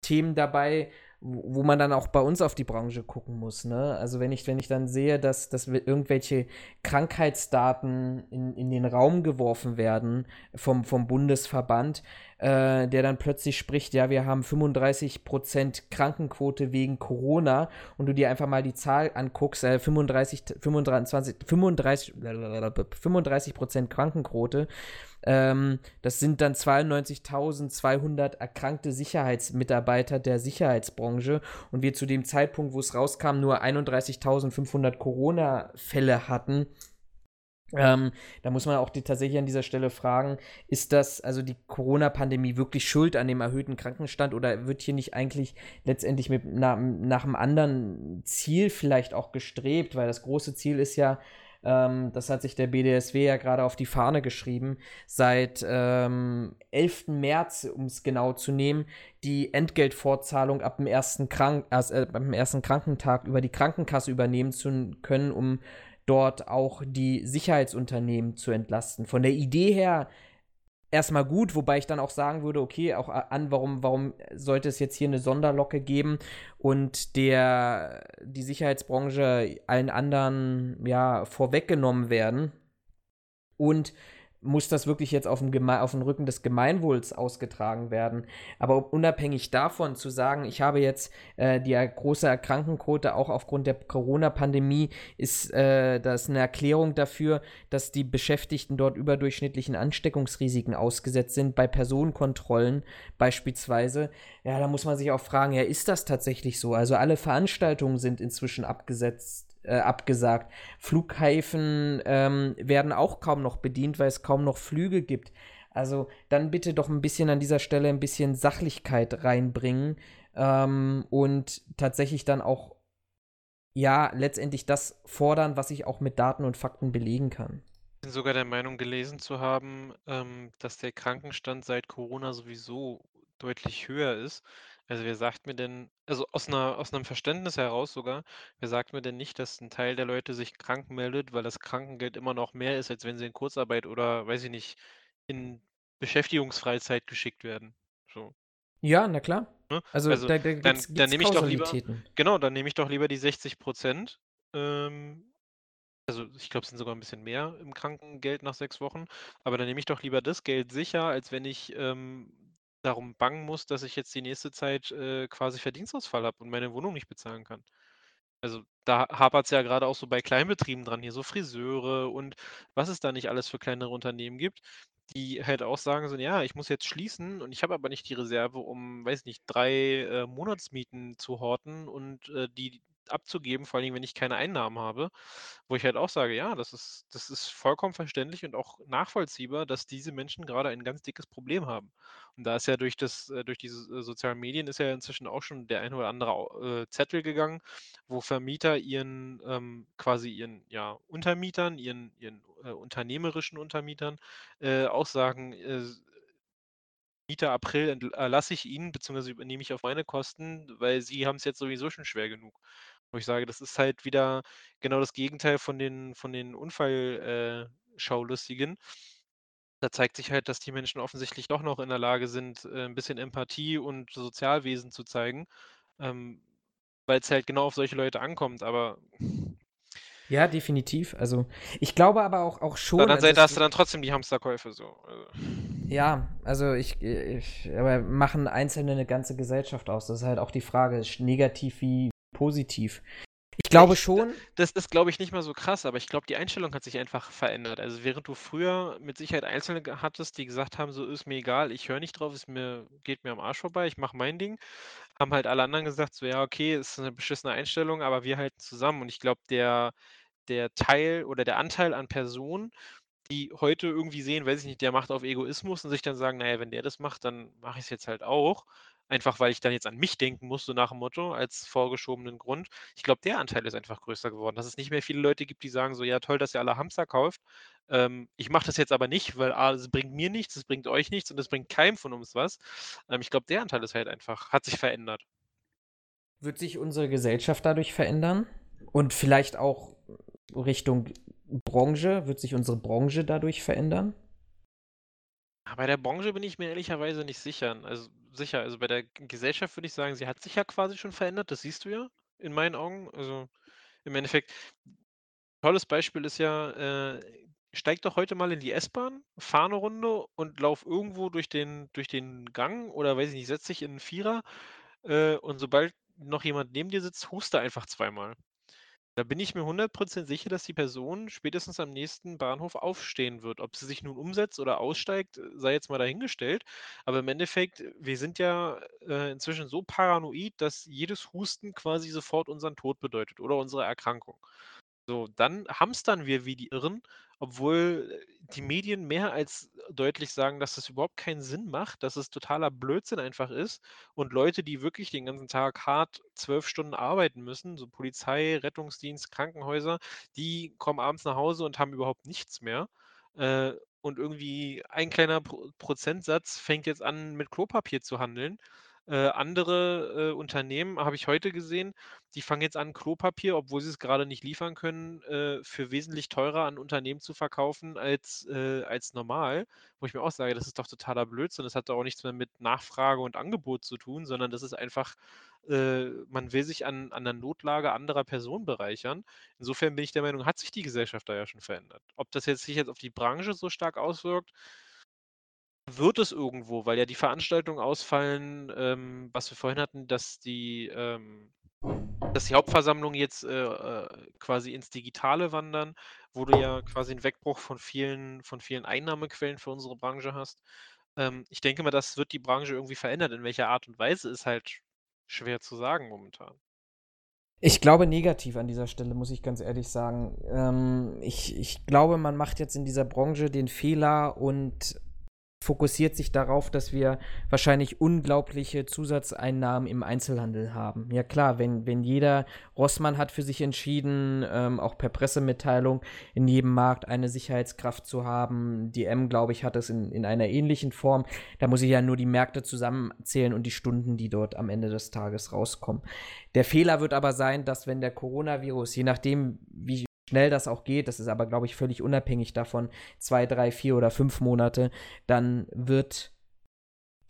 Themen dabei, wo man dann auch bei uns auf die Branche gucken muss. Ne? Also wenn ich, wenn ich dann sehe, dass, dass irgendwelche Krankheitsdaten in, in den Raum geworfen werden vom, vom Bundesverband, äh, der dann plötzlich spricht, ja, wir haben 35% Krankenquote wegen Corona und du dir einfach mal die Zahl anguckst, äh, 35, 25, 35, 35% Krankenquote, ähm, das sind dann 92.200 erkrankte Sicherheitsmitarbeiter der Sicherheitsbranche und wir zu dem Zeitpunkt, wo es rauskam, nur 31.500 Corona-Fälle hatten. Ähm, da muss man auch die, tatsächlich an dieser Stelle fragen, ist das also die Corona-Pandemie wirklich schuld an dem erhöhten Krankenstand oder wird hier nicht eigentlich letztendlich mit, na, nach einem anderen Ziel vielleicht auch gestrebt? Weil das große Ziel ist ja, ähm, das hat sich der BDSW ja gerade auf die Fahne geschrieben, seit ähm, 11. März, um es genau zu nehmen, die Entgeltfortzahlung ab dem ersten, Krank äh, beim ersten Krankentag über die Krankenkasse übernehmen zu können, um dort auch die Sicherheitsunternehmen zu entlasten. Von der Idee her erstmal gut, wobei ich dann auch sagen würde, okay, auch an, warum, warum sollte es jetzt hier eine Sonderlocke geben und der, die Sicherheitsbranche allen anderen, ja, vorweggenommen werden. Und muss das wirklich jetzt auf dem, Geme auf dem Rücken des Gemeinwohls ausgetragen werden. Aber unabhängig davon zu sagen, ich habe jetzt äh, die große Erkrankenquote auch aufgrund der Corona-Pandemie, ist äh, das eine Erklärung dafür, dass die Beschäftigten dort überdurchschnittlichen Ansteckungsrisiken ausgesetzt sind, bei Personenkontrollen beispielsweise. Ja, da muss man sich auch fragen, ja, ist das tatsächlich so? Also alle Veranstaltungen sind inzwischen abgesetzt äh, abgesagt. Flughäfen ähm, werden auch kaum noch bedient, weil es kaum noch Flüge gibt. Also dann bitte doch ein bisschen an dieser Stelle ein bisschen Sachlichkeit reinbringen ähm, und tatsächlich dann auch, ja, letztendlich das fordern, was ich auch mit Daten und Fakten belegen kann. Ich bin sogar der Meinung gelesen zu haben, ähm, dass der Krankenstand seit Corona sowieso deutlich höher ist. Also wer sagt mir denn, also aus einer aus 'nem Verständnis heraus sogar, wer sagt mir denn nicht, dass ein Teil der Leute sich krank meldet, weil das Krankengeld immer noch mehr ist, als wenn sie in Kurzarbeit oder, weiß ich nicht, in Beschäftigungsfreizeit geschickt werden, so. Ja, na klar. Ne? Also, Also, da da dann gibt's dann gibt's nehme ich doch lieber Kausalitäten. genau, dann nehme ich doch lieber die 60% ähm also, ich glaube, es sind sogar ein bisschen mehr im Krankengeld nach 6 Wochen, aber dann nehme ich doch lieber das Geld sicher, als wenn ich, ähm, darum bangen muss, dass ich jetzt die nächste Zeit, äh, quasi Verdienstausfall habe und meine Wohnung nicht bezahlen kann. Also, da hapert es ja gerade auch so bei Kleinbetrieben dran, hier so Friseure und was es da nicht alles für kleinere Unternehmen gibt, die halt auch sagen so: „Ja, ich muss jetzt schließen und ich habe aber nicht die Reserve, um, weiß nicht, 3 äh, Monatsmieten zu horten und, äh, die abzugeben, vor Dingen, wenn ich keine Einnahmen habe.“ Wo ich halt auch sage: „Ja, das ist das ist vollkommen verständlich und auch nachvollziehbar, dass diese Menschen gerade ein ganz dickes Problem haben.“ Und da ist ja durch das äh, durch diese, äh, sozialen Medien ist ja inzwischen auch schon der ein oder andere äh, Zettel gegangen, wo Vermieter ihren, ähm quasi ihren, ja, Untermietern, ihren ihren, äh, unternehmerischen Untermietern, äh, auch sagen, äh, Miete April erlasse ich Ihnen beziehungsweise übernehme ich auf meine Kosten, weil Sie haben es jetzt sowieso schon schwer genug. Wo ich sage, das ist halt wieder genau das Gegenteil von den von den Unfall äh. Da zeigt sich halt, dass die Menschen offensichtlich doch noch in der Lage sind, äh, 'n bisschen Empathie und Sozialwesen zu zeigen, ähm, weil es halt genau auf solche Leute ankommt, aber Ja, definitiv. Also, ich glaube aber auch auch auf der schon, anderen also Seite hast du dann trotzdem die Hamsterkäufe so, also ja, also ich ich aber machen Einzelne eine ganze Gesellschaft aus? Das ist halt auch die Frage, ist negativ wie positiv. Ich glaube Ich schon das ist, glaube ich, nicht mal so krass, aber ich glaube, die Einstellung hat sich einfach verändert. Also, während du früher mit Sicherheit Einzelne hattest, die gesagt haben: „So, ist mir egal, ich höre nicht drauf, ist mir geht mir am Arsch vorbei, ich mache mein Ding.“ Haben halt alle anderen gesagt so: „Ja, okay, ist 'ne beschissene Einstellung, aber wir halten zusammen.“ Und ich glaube, der der Teil oder der Anteil an Personen, die heute irgendwie sehen, weiß ich nicht, der macht auf Egoismus und sich dann sagen: „Na ja, wenn der das macht, dann mache ich's jetzt halt auch.“ Einfach, weil ich dann jetzt an mich denken muss, so nach dem Motto, als vorgeschobenen Grund. Ich glaube, der Anteil ist einfach größer geworden, dass es nicht mehr viele Leute gibt, die sagen so: „Ja, toll, dass ihr alle Hamster kauft. Ähm, ich mache das jetzt aber nicht, weil A, es bringt mir nichts, es bringt euch nichts und es bringt keinem von uns was.“ Ähm, ich glaube, der Anteil ist halt einfach hat sich verändert. wird sich unsere Gesellschaft dadurch verändern? Und vielleicht auch Richtung Branche? Wird sich unsere Branche dadurch verändern? Ah, bei der Branche bin ich mir ehrlicherweise nicht sicher. Also sicher, also bei der Gesellschaft würde ich sagen, sie hat sich ja quasi schon verändert, das siehst du ja in meinen Augen. Also, im Endeffekt tolles Beispiel ist ja, äh, steig doch heute mal in die S-Bahn, fahr 'ne Runde und lauf irgendwo durch den durch den Gang oder weiß ich nicht, setz dich in 'n Vierer, äh, und sobald noch jemand neben dir sitzt, huste einfach zweimal. Da bin ich mir 100 sicher, dass die Person spätestens am nächsten Bahnhof aufstehen wird. Ob sie sich nun umsetzt oder aussteigt, äh, sei jetzt mal dahingestellt. Aber im Endeffekt, äh, wir sind ja, äh, inzwischen so paranoid, dass jedes Husten quasi sofort unseren Tod bedeutet oder unsere Erkrankung. So, dann hamstern wir wie die Irren, obwohl äh, die Medien mehr als deutlich sagen, dass das überhaupt keinen Sinn macht, dass es totaler Blödsinn einfach ist und Leute, die wirklich den ganzen Tag hart 12 Stunden arbeiten müssen, so Polizei, Rettungsdienst, Krankenhäuser, die kommen abends nach Hause und haben überhaupt nichts mehr. Äh, und irgendwie ein kleiner Pro Prozentsatz fängt jetzt an, mit Klopapier zu handeln. Äh, andere äh, Unternehmen habe ich heute gesehen, die fangen jetzt an, Klopapier, obwohl sie es gerade nicht liefern können, äh, für wesentlich teurer an Unternehmen zu verkaufen als, äh, als normal. Wo ich mir auch sage, das ist doch totaler Blödsinn. Das hat doch auch nichts mehr mit Nachfrage und Angebot zu tun, sondern das ist einfach, äh, man will sich an, an der Notlage anderer Personen bereichern. Insofern bin ich der Meinung, hat sich die Gesellschaft da ja schon verändert. Ob das jetzt sich jetzt auf die Branche so stark auswirkt, wird es irgendwo, weil ja die Veranstaltungen ausfallen, ähm, was wir vorhin hatten, dass die, ähm, dass die Hauptversammlungen jetzt äh, äh, quasi ins Digitale wandern, wo du ja quasi einen Wegbruch von vielen, von vielen Einnahmequellen für unsere Branche hast. Ähm, ich denke mal, das wird die Branche irgendwie verändern. In welcher Art und Weise ist halt schwer zu sagen momentan. Ich glaube negativ an dieser Stelle, muss ich ganz ehrlich sagen. Ähm, ich, ich glaube, man macht jetzt in dieser Branche den Fehler und fokussiert sich darauf, dass wir wahrscheinlich unglaubliche Zusatzeinnahmen im Einzelhandel haben. Ja klar, wenn, wenn jeder, Rossmann hat für sich entschieden, ähm, auch per Pressemitteilung in jedem Markt eine Sicherheitskraft zu haben. Die M, glaube ich, hat es in, in einer ähnlichen Form. Da muss ich ja nur die Märkte zusammenzählen und die Stunden, die dort am Ende des Tages rauskommen. Der Fehler wird aber sein, dass wenn der Coronavirus, je nachdem, wie schnell das auch geht, das ist aber, glaube ich, völlig unabhängig davon, zwei, drei, vier oder fünf Monate, dann wird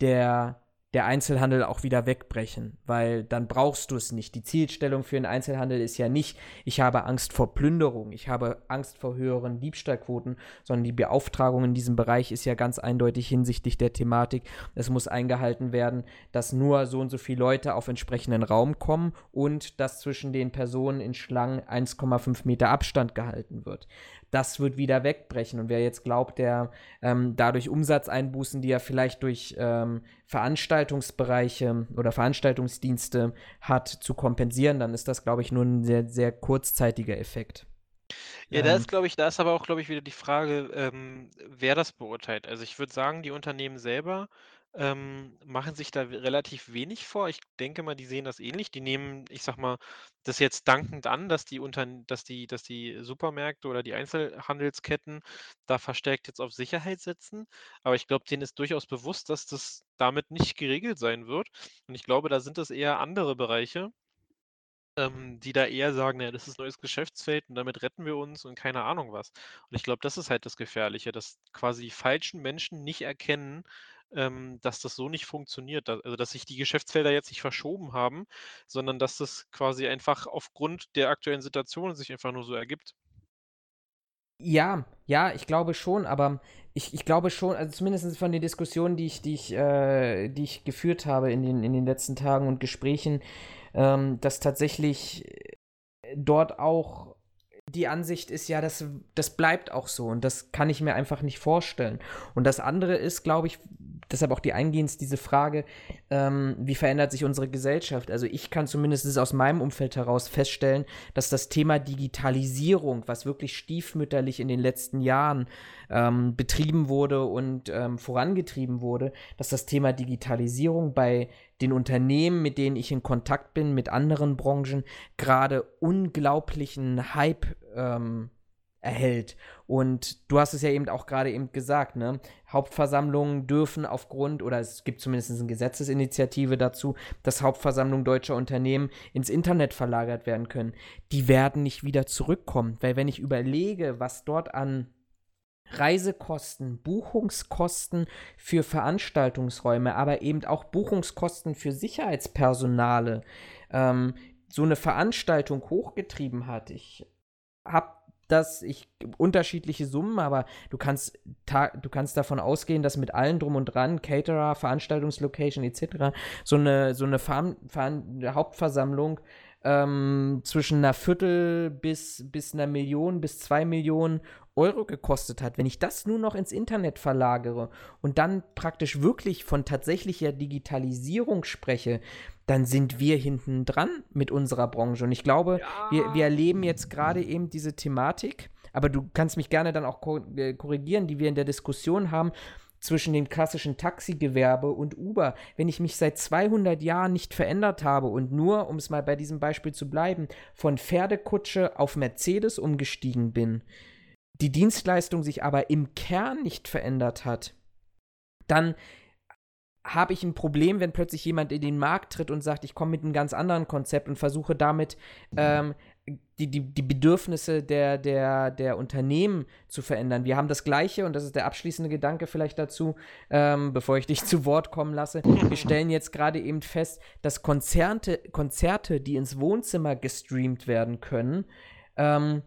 der der Einzelhandel auch wieder wegbrechen, weil dann brauchst du es nicht. Die Zielstellung für den Einzelhandel ist ja nicht, ich habe Angst vor Plünderung, ich habe Angst vor höheren Diebstahlquoten, sondern die Beauftragung in diesem Bereich ist ja ganz eindeutig hinsichtlich der Thematik. Es muss eingehalten werden, dass nur so und so viele Leute auf entsprechenden Raum kommen und dass zwischen den Personen in Schlangen 1,5 Meter Abstand gehalten wird das wird wieder wegbrechen. Und wer jetzt glaubt, der ähm, dadurch Umsatzeinbußen, die er vielleicht durch ähm, Veranstaltungsbereiche oder Veranstaltungsdienste hat, zu kompensieren, dann ist das, glaube ich, nur ein sehr, sehr kurzzeitiger Effekt. Ja, da ist, glaube ich, da ist aber auch, glaube ich, wieder die Frage, ähm, wer das beurteilt. Also ich würde sagen, die Unternehmen selber ähm, machen sich da relativ wenig vor. Ich denke mal, die sehen das ähnlich. Die nehmen, ich sag mal, das jetzt dankend an, dass die unter, dass die, dass die Supermärkte oder die Einzelhandelsketten da verstärkt jetzt auf Sicherheit setzen. Aber ich glaube, denen ist durchaus bewusst, dass das damit nicht geregelt sein wird. Und ich glaube, da sind es eher andere Bereiche, ähm, die da eher sagen, naja, das ist neues Geschäftsfeld und damit retten wir uns und keine Ahnung was. Und ich glaube, das ist halt das Gefährliche, dass quasi die falschen Menschen nicht erkennen, ähm, dass das so nicht funktioniert. Also, dass sich die Geschäftsfelder jetzt nicht verschoben haben, sondern dass das quasi einfach aufgrund der aktuellen Situation sich einfach nur so ergibt. Ja, ja, ich glaube schon, aber ich, ich glaube schon, also zumindest von den Diskussionen, die ich, die ich, äh, die ich geführt habe in den, in den letzten Tagen und Gesprächen, ähm, dass tatsächlich dort auch die Ansicht ist ja, das, das bleibt auch so und das kann ich mir einfach nicht vorstellen. Und das andere ist, glaube ich, deshalb auch die eingehend diese Frage, ähm, wie verändert sich unsere Gesellschaft? Also ich kann zumindest aus meinem Umfeld heraus feststellen, dass das Thema Digitalisierung, was wirklich stiefmütterlich in den letzten Jahren ähm, betrieben wurde und ähm, vorangetrieben wurde, dass das Thema Digitalisierung bei den Unternehmen, mit denen ich in Kontakt bin, mit anderen Branchen, gerade unglaublichen Hype ähm, erhält. Und du hast es ja eben auch gerade eben gesagt, ne? Hauptversammlungen dürfen aufgrund, oder es gibt zumindest eine Gesetzesinitiative dazu, dass Hauptversammlungen deutscher Unternehmen ins Internet verlagert werden können. Die werden nicht wieder zurückkommen, weil wenn ich überlege, was dort an Reisekosten, Buchungskosten für Veranstaltungsräume, aber eben auch Buchungskosten für Sicherheitspersonale ähm, so eine Veranstaltung hochgetrieben hat. Ich habe das, ich unterschiedliche Summen, aber du kannst du kannst davon ausgehen, dass mit allen drum und dran, Caterer, Veranstaltungslocation etc. so eine so eine Ver Ver Hauptversammlung ähm, zwischen einer Viertel bis bis einer Million bis zwei Millionen Euro gekostet hat, wenn ich das nur noch ins Internet verlagere und dann praktisch wirklich von tatsächlicher Digitalisierung spreche, dann sind wir hinten dran mit unserer Branche. Und ich glaube, ja. wir, wir erleben jetzt gerade eben diese Thematik, aber du kannst mich gerne dann auch äh, korrigieren, die wir in der Diskussion haben zwischen dem klassischen Taxigewerbe und Uber. Wenn ich mich seit 200 Jahren nicht verändert habe und nur, um es mal bei diesem Beispiel zu bleiben, von Pferdekutsche auf Mercedes umgestiegen bin, die Dienstleistung sich aber im Kern nicht verändert hat, dann habe ich ein Problem, wenn plötzlich jemand in den Markt tritt und sagt, ich komme mit einem ganz anderen Konzept und versuche damit ähm, die, die, die Bedürfnisse der, der, der Unternehmen zu verändern. Wir haben das Gleiche, und das ist der abschließende Gedanke vielleicht dazu, ähm, bevor ich dich zu Wort kommen lasse. Wir stellen jetzt gerade eben fest, dass Konzerte, Konzerte, die ins Wohnzimmer gestreamt werden können, ähm,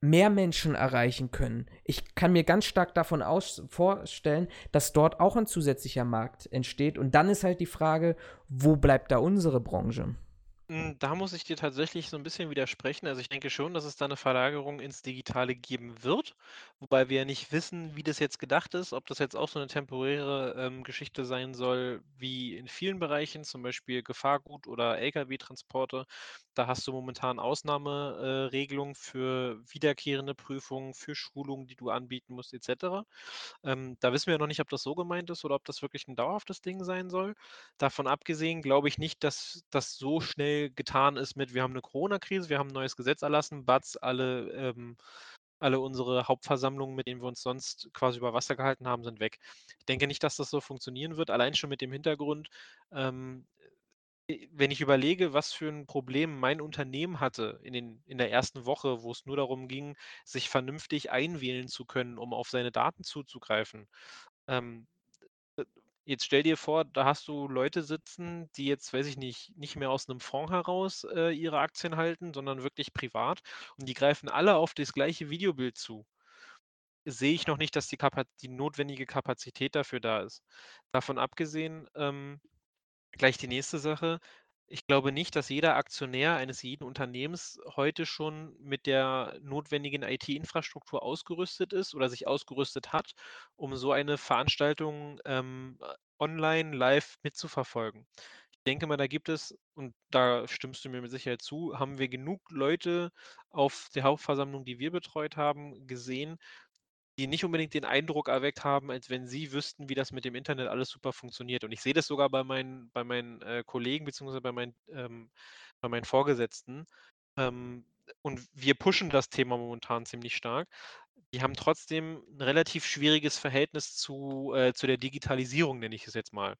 mehr Menschen erreichen können. Ich kann mir ganz stark davon aus vorstellen, dass dort auch ein zusätzlicher Markt entsteht. Und dann ist halt die Frage, wo bleibt da unsere Branche? Hm, da muss ich dir tatsächlich so ein bisschen widersprechen. Also, ich denke schon, dass es da eine Verlagerung ins Digitale geben wird, wobei wir ja nicht wissen, wie das jetzt gedacht ist, ob das jetzt auch so eine temporäre, ähm, Geschichte sein soll wie in vielen Bereichen, zum Beispiel Gefahrgut oder Lkw-Transporte. Da hast du momentan Ausnahmeregelungen äh, für wiederkehrende Prüfungen, für Schulungen, die du anbieten musst et cetera. Ähm, da wissen wir noch nicht, ob das so gemeint ist oder ob das wirklich ein dauerhaftes Ding sein soll. Davon abgesehen glaube ich nicht, dass das so schnell getan ist mit, wir haben eine Corona-Krise, wir haben ein neues Gesetz erlassen, batz, alle, ähm, alle unsere Hauptversammlungen, mit denen wir uns sonst quasi über Wasser gehalten haben, sind weg. Ich denke nicht, dass das so funktionieren wird, allein schon mit dem Hintergrund, ähm, wenn ich überlege, was für ein Problem mein Unternehmen hatte in den in der ersten Woche, wo es nur darum ging, sich vernünftig einwählen zu können, um auf seine Daten zuzugreifen. Ähm, äh, jetzt stell dir vor, da hast du Leute sitzen, die jetzt, weiß ich nicht, nicht mehr aus einem Fonds heraus, äh, ihre Aktien halten, sondern wirklich privat und die greifen alle auf das gleiche Videobild zu. Sehe ich noch nicht, dass die Kapa die notwendige Kapazität dafür da ist. Davon abgesehen, ähm Gleich die nächste Sache. Ich glaube nicht, dass jeder Aktionär eines jeden Unternehmens heute schon mit der notwendigen IT-Infrastruktur ausgerüstet ist oder sich ausgerüstet hat, um so eine Veranstaltung ähm, online live mitzuverfolgen. Ich denke mal, da gibt es, und da stimmst du mir mit Sicherheit zu, haben wir genug Leute auf der Hauptversammlung, die wir betreut haben, gesehen, die nicht unbedingt den Eindruck erweckt haben, als wenn sie wüssten, wie das mit dem Internet alles super funktioniert. Und ich sehe das sogar bei meinen, bei meinen äh, Kollegen beziehungsweise bei meinen, ähm, bei meinen Vorgesetzten. Ähm, und wir pushen das Thema momentan ziemlich stark. Die haben trotzdem ein relativ schwieriges Verhältnis zu, äh, zu der Digitalisierung, nenne ich es jetzt mal.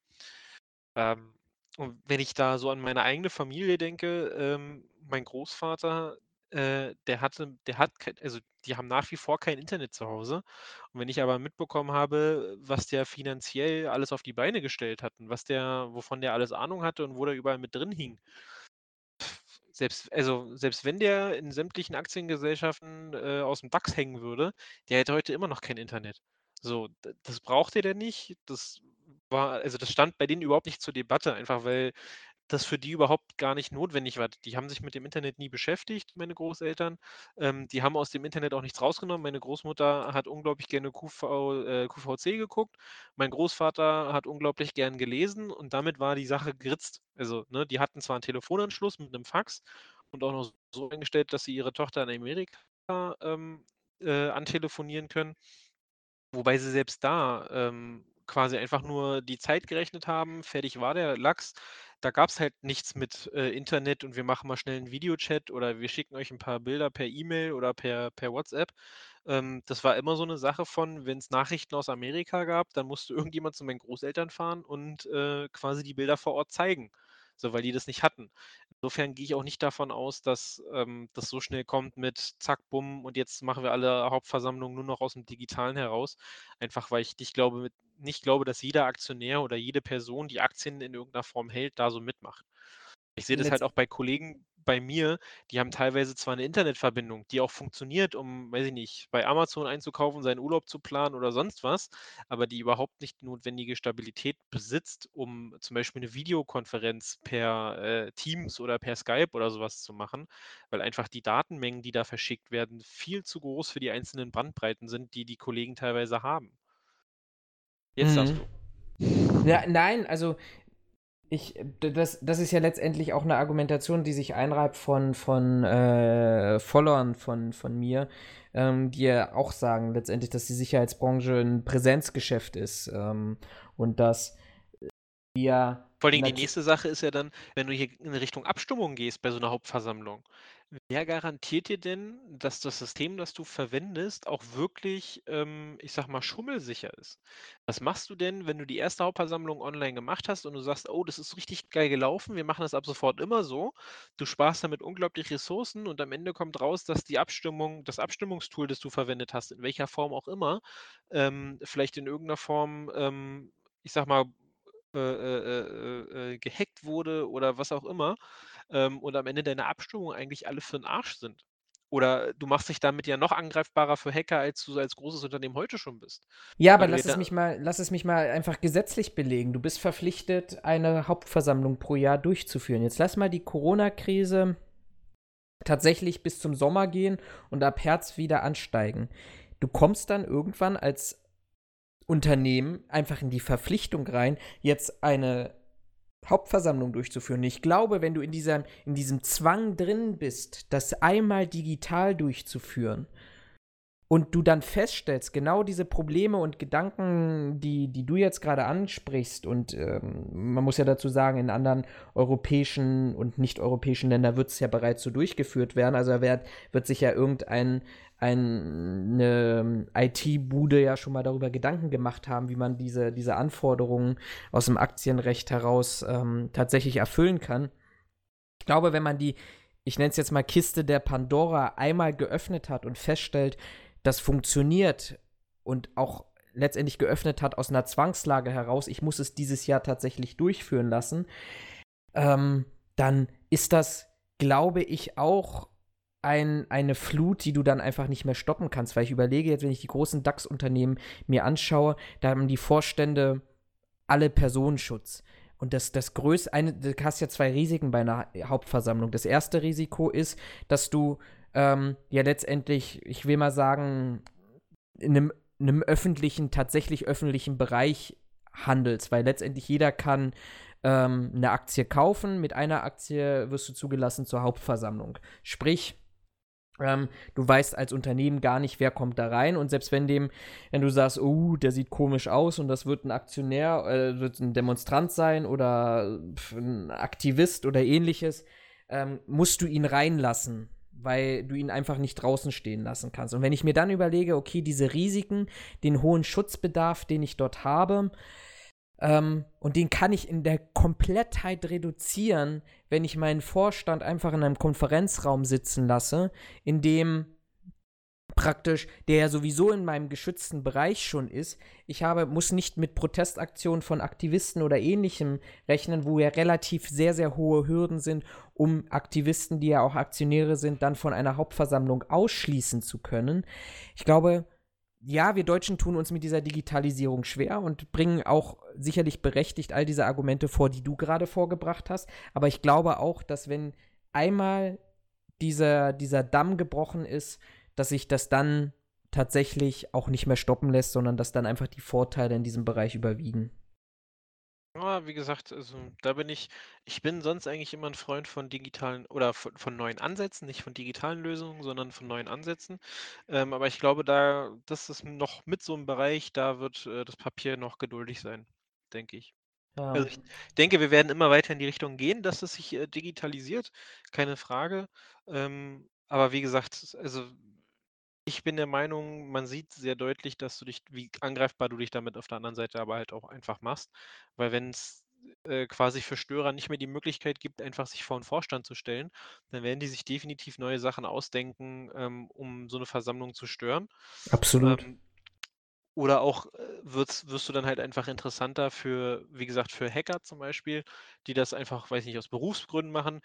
Ähm, und wenn ich da so an meine eigene Familie denke, ähm, mein Großvater, äh, der hatte der hat also, die haben nach wie vor kein Internet zu Hause. Und wenn ich aber mitbekommen habe, was der finanziell alles auf die Beine gestellt hat und was der wovon der alles Ahnung hatte und wo der überall mit drin hing. Selbst also, selbst wenn der in sämtlichen Aktiengesellschaften, äh, aus'm DAX hängen würde, der hätte heute immer noch kein Internet. So, das brauchte der nicht. Das war also, das stand bei denen überhaupt nicht zur Debatte, einfach weil das für die überhaupt gar nicht notwendig war. Die haben sich mit dem Internet nie beschäftigt, meine Großeltern. Ähm, die haben aus dem Internet auch nichts rausgenommen. Meine Großmutter hat unglaublich gerne QV, äh, QVC geguckt. Mein Großvater hat unglaublich gern gelesen und damit war die Sache geritzt. Also, ne, die hatten zwar einen Telefonanschluss mit einem Fax und auch noch so eingestellt, dass sie ihre Tochter in Amerika ähm, äh, antelefonieren können. Wobei sie selbst da ähm, quasi einfach nur die Zeit gerechnet haben, fertig war der Lachs. Da gab es halt nichts mit äh, Internet und wir machen mal schnell einen Videochat oder wir schicken euch ein paar Bilder per E-Mail oder per, per WhatsApp. Ähm, das war immer so eine Sache von, wenn es Nachrichten aus Amerika gab, dann musste irgendjemand zu meinen Großeltern fahren und äh, quasi die Bilder vor Ort zeigen, so weil die das nicht hatten. Insofern gehe ich auch nicht davon aus, dass ähm, das so schnell kommt mit Zack, Bumm und jetzt machen wir alle Hauptversammlungen nur noch aus dem Digitalen heraus. Einfach weil ich nicht glaube, mit, nicht glaube, dass jeder Aktionär oder jede Person, die Aktien in irgendeiner Form hält, da so mitmacht. Ich sehe das halt auch bei Kollegen bei mir, die haben teilweise zwar eine Internetverbindung, die auch funktioniert, um, weiß ich nicht, bei Amazon einzukaufen, seinen Urlaub zu planen oder sonst was, aber die überhaupt nicht die notwendige Stabilität besitzt, um zum Beispiel eine Videokonferenz per äh, Teams oder per Skype oder sowas zu machen, weil einfach die Datenmengen, die da verschickt werden, viel zu groß für die einzelnen Bandbreiten sind, die die Kollegen teilweise haben. Jetzt mhm. darfst du. Ja, nein, also ich, das, das ist ja letztendlich auch eine Argumentation, die sich einreibt von, von äh, Followern von, von mir, ähm, die ja auch sagen letztendlich, dass die Sicherheitsbranche ein Präsenzgeschäft ist ähm, und dass wir Vor allem die nächste Sache ist ja dann, wenn du hier in Richtung Abstimmung gehst bei so einer Hauptversammlung. Wer garantiert dir denn, dass das System, das du verwendest, auch wirklich, ähm, ich sag mal, schummelsicher ist? Was machst du denn, wenn du die erste Hauptversammlung online gemacht hast und du sagst, oh, das ist richtig geil gelaufen, wir machen das ab sofort immer so. Du sparst damit unglaublich Ressourcen und am Ende kommt raus, dass die Abstimmung, das Abstimmungstool, das du verwendet hast, in welcher Form auch immer, ähm, vielleicht in irgendeiner Form, ähm, ich sag mal, äh, äh, äh, äh, gehackt wurde oder was auch immer ähm, und am Ende deine Abstimmungen eigentlich alle für den Arsch sind. Oder du machst dich damit ja noch angreifbarer für Hacker, als du als großes Unternehmen heute schon bist. Ja, aber lass es mich mal, lass es mich mal einfach gesetzlich belegen. Du bist verpflichtet, eine Hauptversammlung pro Jahr durchzuführen. Jetzt lass mal die Corona-Krise tatsächlich bis zum Sommer gehen und ab Herbst wieder ansteigen. Du kommst dann irgendwann als Unternehmen einfach in die Verpflichtung rein, jetzt eine Hauptversammlung durchzuführen. Ich glaube, wenn du in, dieser, in diesem Zwang drin bist, das einmal digital durchzuführen, und du dann feststellst, genau diese Probleme und Gedanken, die, die du jetzt gerade ansprichst, und ähm, man muss ja dazu sagen, in anderen europäischen und nicht-europäischen Ländern wird es ja bereits so durchgeführt werden. Also wird, wird sich ja irgendein eine IT-Bude ja schon mal darüber Gedanken gemacht haben, wie man diese, diese Anforderungen aus dem Aktienrecht heraus ähm, tatsächlich erfüllen kann. Ich glaube, wenn man die, ich nenne es jetzt mal Kiste der Pandora, einmal geöffnet hat und feststellt, das funktioniert und auch letztendlich geöffnet hat aus einer Zwangslage heraus, ich muss es dieses Jahr tatsächlich durchführen lassen, ähm, dann ist das, glaube ich, auch ein, eine Flut, die du dann einfach nicht mehr stoppen kannst. Weil ich überlege jetzt, wenn ich die großen DAX-Unternehmen mir anschaue, da haben die Vorstände alle Personenschutz. Und das, das größte, eine, du hast ja zwei Risiken bei einer Hauptversammlung. Das erste Risiko ist, dass du ähm, ja letztendlich, ich will mal sagen, in einem, in einem öffentlichen, tatsächlich öffentlichen Bereich handelst, weil letztendlich jeder kann ähm, eine Aktie kaufen. Mit einer Aktie wirst du zugelassen zur Hauptversammlung. Sprich, ähm, du weißt als Unternehmen gar nicht, wer kommt da rein. Und selbst wenn dem, wenn du sagst, oh, der sieht komisch aus und das wird ein Aktionär, äh, wird ein Demonstrant sein oder ein Aktivist oder ähnliches, ähm, musst du ihn reinlassen, weil du ihn einfach nicht draußen stehen lassen kannst. Und wenn ich mir dann überlege, okay, diese Risiken, den hohen Schutzbedarf, den ich dort habe, ähm, und den kann ich in der Komplettheit reduzieren, wenn ich meinen Vorstand einfach in einem Konferenzraum sitzen lasse, in dem praktisch, der ja sowieso in meinem geschützten Bereich schon ist. Ich habe, muss nicht mit Protestaktionen von Aktivisten oder ähnlichem rechnen, wo ja relativ sehr, sehr hohe Hürden sind, um Aktivisten, die ja auch Aktionäre sind, dann von einer Hauptversammlung ausschließen zu können. Ich glaube, ja, wir Deutschen tun uns mit dieser Digitalisierung schwer und bringen auch sicherlich berechtigt all diese Argumente vor, die du gerade vorgebracht hast. Aber ich glaube auch, dass wenn einmal dieser, dieser Damm gebrochen ist, dass sich das dann tatsächlich auch nicht mehr stoppen lässt, sondern dass dann einfach die Vorteile in diesem Bereich überwiegen. Ja, wie gesagt, also da bin ich, ich bin sonst eigentlich immer ein Freund von digitalen oder von, von neuen Ansätzen, nicht von digitalen Lösungen, sondern von neuen Ansätzen. Ähm, aber ich glaube, da, das ist noch mit so einem Bereich, da wird äh, das Papier noch geduldig sein, denke ich. Ja. Also ich denke, wir werden immer weiter in die Richtung gehen, dass es sich äh, digitalisiert, keine Frage. Ähm, aber wie gesagt, also ich bin der Meinung, man sieht sehr deutlich, dass du dich, wie angreifbar du dich damit auf der anderen Seite aber halt auch einfach machst. Weil wenn es äh, quasi für Störer nicht mehr die Möglichkeit gibt, einfach sich vor einen Vorstand zu stellen, dann werden die sich definitiv neue Sachen ausdenken, ähm, um so eine Versammlung zu stören. Absolut. Ähm, oder auch äh, wird's, wirst du dann halt einfach interessanter für, wie gesagt, für Hacker zum Beispiel, die das einfach, weiß nicht, aus Berufsgründen machen.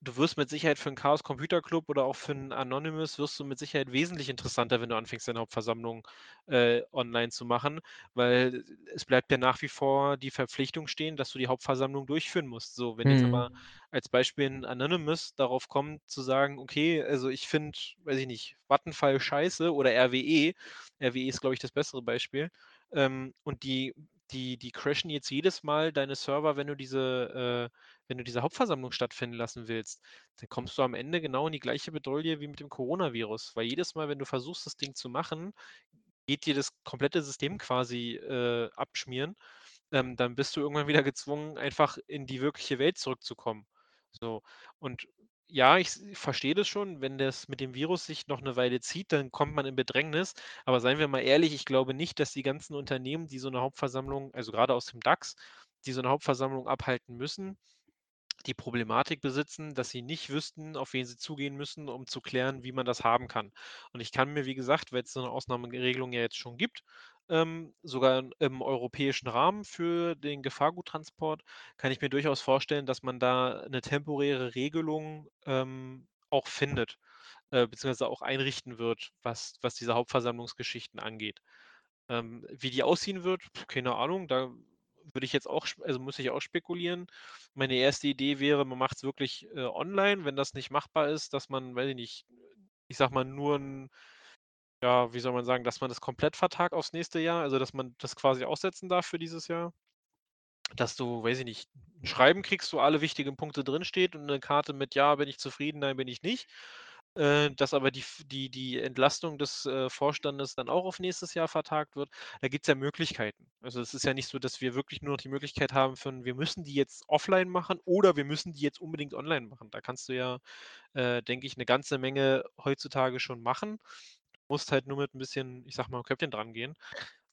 Du, wirst mit Sicherheit für einen Chaos Computer Club oder auch für einen Anonymous wirst du mit Sicherheit wesentlich interessanter, wenn du anfängst, deine Hauptversammlung äh, online zu machen, weil es bleibt ja nach wie vor die Verpflichtung stehen, dass du die Hauptversammlung durchführen musst. So, wenn jetzt Hm. aber als Beispiel ein Anonymous darauf kommt, zu sagen, okay, also ich finde, weiß ich nicht, Vattenfall scheiße oder RWE, RWE ist, glaube ich, das bessere Beispiel, ähm, und die, die, die crashen jetzt jedes Mal deine Server, wenn du diese, äh, wenn du diese Hauptversammlung stattfinden lassen willst, dann kommst du am Ende genau in die gleiche Bedrohung wie mit dem Coronavirus, weil jedes Mal, wenn du versuchst, das Ding zu machen, geht dir das komplette System quasi äh, abschmieren. ähm, dann bist du irgendwann wieder gezwungen, einfach in die wirkliche Welt zurückzukommen. So. Und ja, ich verstehe das schon, wenn das mit dem Virus sich noch eine Weile zieht, dann kommt man in Bedrängnis. Aber seien wir mal ehrlich, ich glaube nicht, dass die ganzen Unternehmen, die so eine Hauptversammlung, also gerade aus dem DAX, die so eine Hauptversammlung abhalten müssen, die Problematik besitzen, dass sie nicht wüssten, auf wen sie zugehen müssen, um zu klären, wie man das haben kann. Und ich kann mir, wie gesagt, weil es so eine Ausnahmeregelung ja jetzt schon gibt, ähm, sogar im europäischen Rahmen für den Gefahrguttransport, kann ich mir durchaus vorstellen, dass man da eine temporäre Regelung ähm, auch findet, äh, beziehungsweise auch einrichten wird, was, was diese Hauptversammlungsgeschichten angeht. Ähm, wie die aussehen wird, keine Ahnung, da würde ich jetzt auch, also muss ich auch spekulieren. Meine erste Idee wäre, man macht es wirklich äh, online, wenn das nicht machbar ist, dass man, weiß ich nicht, ich sag mal, nur ein, ja, wie soll man sagen, dass man das komplett vertagt aufs nächste Jahr, also dass man das quasi aussetzen darf für dieses Jahr. Dass du, weiß ich nicht, ein Schreiben kriegst, wo alle wichtigen Punkte drinsteht und eine Karte mit Ja, bin ich zufrieden, nein, bin ich nicht äh, dass aber die, die, die Entlastung des äh, Vorstandes dann auch auf nächstes Jahr vertagt wird. Da gibt es ja Möglichkeiten. Also es ist ja nicht so, dass wir wirklich nur noch die Möglichkeit haben von, wir müssen die jetzt offline machen oder wir müssen die jetzt unbedingt online machen. Da kannst du ja, äh, denke ich, eine ganze Menge heutzutage schon machen. Du musst halt nur mit ein bisschen, ich sag mal, Köpfchen dran gehen.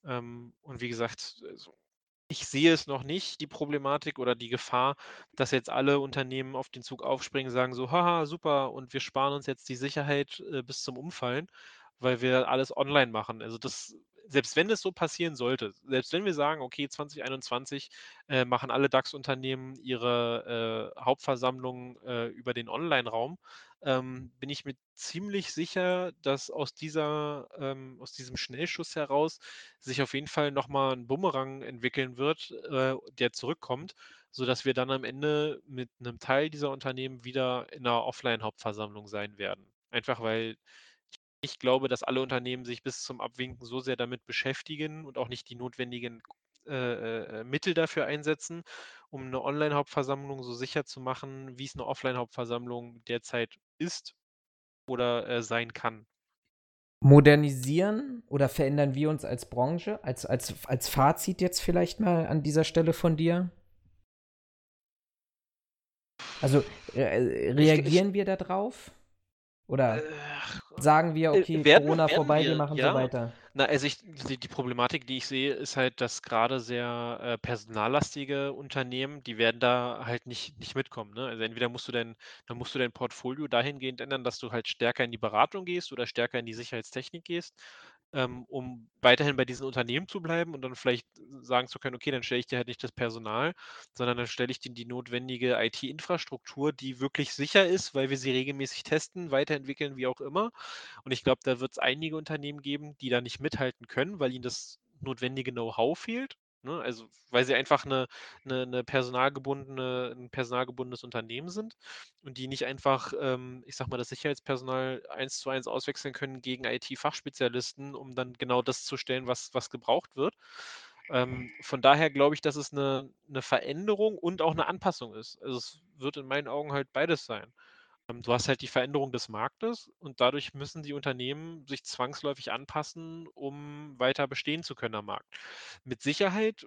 Ähm, und wie gesagt, so ich sehe es noch nicht, die Problematik oder die Gefahr, dass jetzt alle Unternehmen auf den Zug aufspringen, sagen so: „Haha, super und wir sparen uns jetzt die Sicherheit, äh, bis zum Umfallen, weil wir alles online machen.“ Also, das selbst wenn es so passieren sollte, selbst wenn wir sagen: „Okay, 2021, äh, machen alle DAX-Unternehmen ihre, äh, Hauptversammlung, äh, über den Onlineraum“, ähm, bin ich mir ziemlich sicher, dass aus dieser ähm, aus diesem Schnellschuss heraus sich auf jeden Fall noch mal 'n Bumerang entwickeln wird, äh, der zurückkommt, sodass wir dann am Ende mit einem Teil dieser Unternehmen wieder in 'ner Offline-Hauptversammlung sein werden. Einfach weil ich glaube, dass alle Unternehmen sich bis zum Abwinken so sehr damit beschäftigen und auch nicht die notwendigen äh, äh, Mittel dafür einsetzen, um eine Online-Hauptversammlung so sicher zu machen, wie es eine Offline-Hauptversammlung derzeit ist oder äh, sein kann. Modernisieren oder verändern wir uns als Branche? Als, als, als Fazit jetzt vielleicht mal an dieser Stelle von dir? Also äh, reagieren ich, ich, wir darauf? Oder sagen wir, äh, okay, werden, Corona werden vorbei, wir, wir machen ja. so weiter? Na, also ich, die, die, Problematik, die ich sehe, ist halt, dass gerade sehr äh, personallastige Unternehmen, die werden da halt nicht, nicht mitkommen. Ne? Also entweder musst du dein, dann musst du dein Portfolio dahingehend ändern, dass du halt stärker in die Beratung gehst oder stärker in die Sicherheitstechnik gehst ähm, um weiterhin bei diesen Unternehmen zu bleiben und dann vielleicht sagen zu können, okay, dann stelle ich dir halt nicht das Personal, sondern dann stelle ich dir die notwendige IT-Infrastruktur, die wirklich sicher ist, weil wir sie regelmäßig testen, weiterentwickeln, wie auch immer. Und ich glaube, da wird es einige Unternehmen geben, die da nicht mithalten können, weil ihnen das notwendige Know-how fehlt. Ne? Also weil sie einfach eine, eine, eine, personalgebundene, ein personalgebundenes Unternehmen sind und die nicht einfach, ähm, ich sag mal, das Sicherheitspersonal eins zu eins auswechseln können gegen IT-Fachspezialisten, um dann genau das zu stellen, was, was gebraucht wird. Ähm, von daher glaube ich, dass es eine, eine Veränderung und auch eine Anpassung ist. Also es wird in meinen Augen halt beides sein. Ähm, du hast halt die Veränderung des Marktes und dadurch müssen die Unternehmen sich zwangsläufig anpassen, um weiter bestehen zu können am Markt. Mit Sicherheit,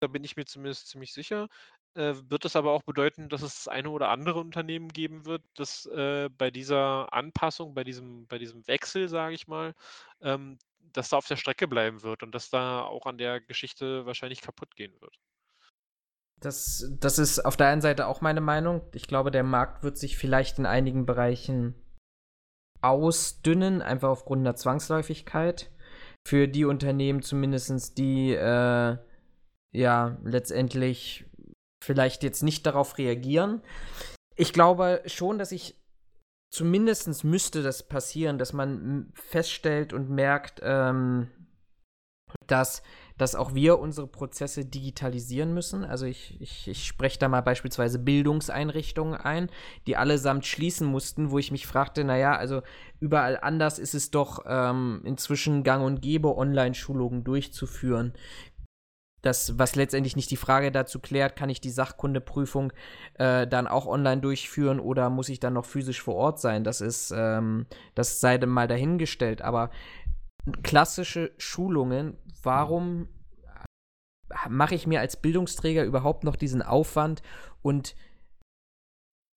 da bin ich mir zumindest ziemlich sicher, äh, wird das aber auch bedeuten, dass es das eine oder andere Unternehmen geben wird, das äh, bei dieser Anpassung, bei diesem, bei diesem Wechsel, sage ich mal, ähm, dass da auf der Strecke bleiben wird und dass da auch an der Geschichte wahrscheinlich kaputt gehen wird. Das, das ist auf der einen Seite auch meine Meinung. Ich glaube, der Markt wird sich vielleicht in einigen Bereichen ausdünnen, einfach aufgrund der Zwangsläufigkeit. Für die Unternehmen zumindest, die äh, ja letztendlich vielleicht jetzt nicht darauf reagieren. Ich glaube schon, dass ich zumindest müsste das passieren, dass man feststellt und merkt, ähm, dass dass auch wir unsere Prozesse digitalisieren müssen. Also ich, ich, ich spreche da mal beispielsweise Bildungseinrichtungen ein, die allesamt schließen mussten, wo ich mich fragte, naja, also überall anders ist es doch ähm, inzwischen gang und gäbe, Online-Schulungen durchzuführen. Das, was letztendlich nicht die Frage dazu klärt, kann ich die Sachkundeprüfung äh, dann auch online durchführen oder muss ich dann noch physisch vor Ort sein? Das ist, ähm, das sei mal dahingestellt. Aber klassische Schulungen warum mache ich mir als Bildungsträger überhaupt noch diesen Aufwand und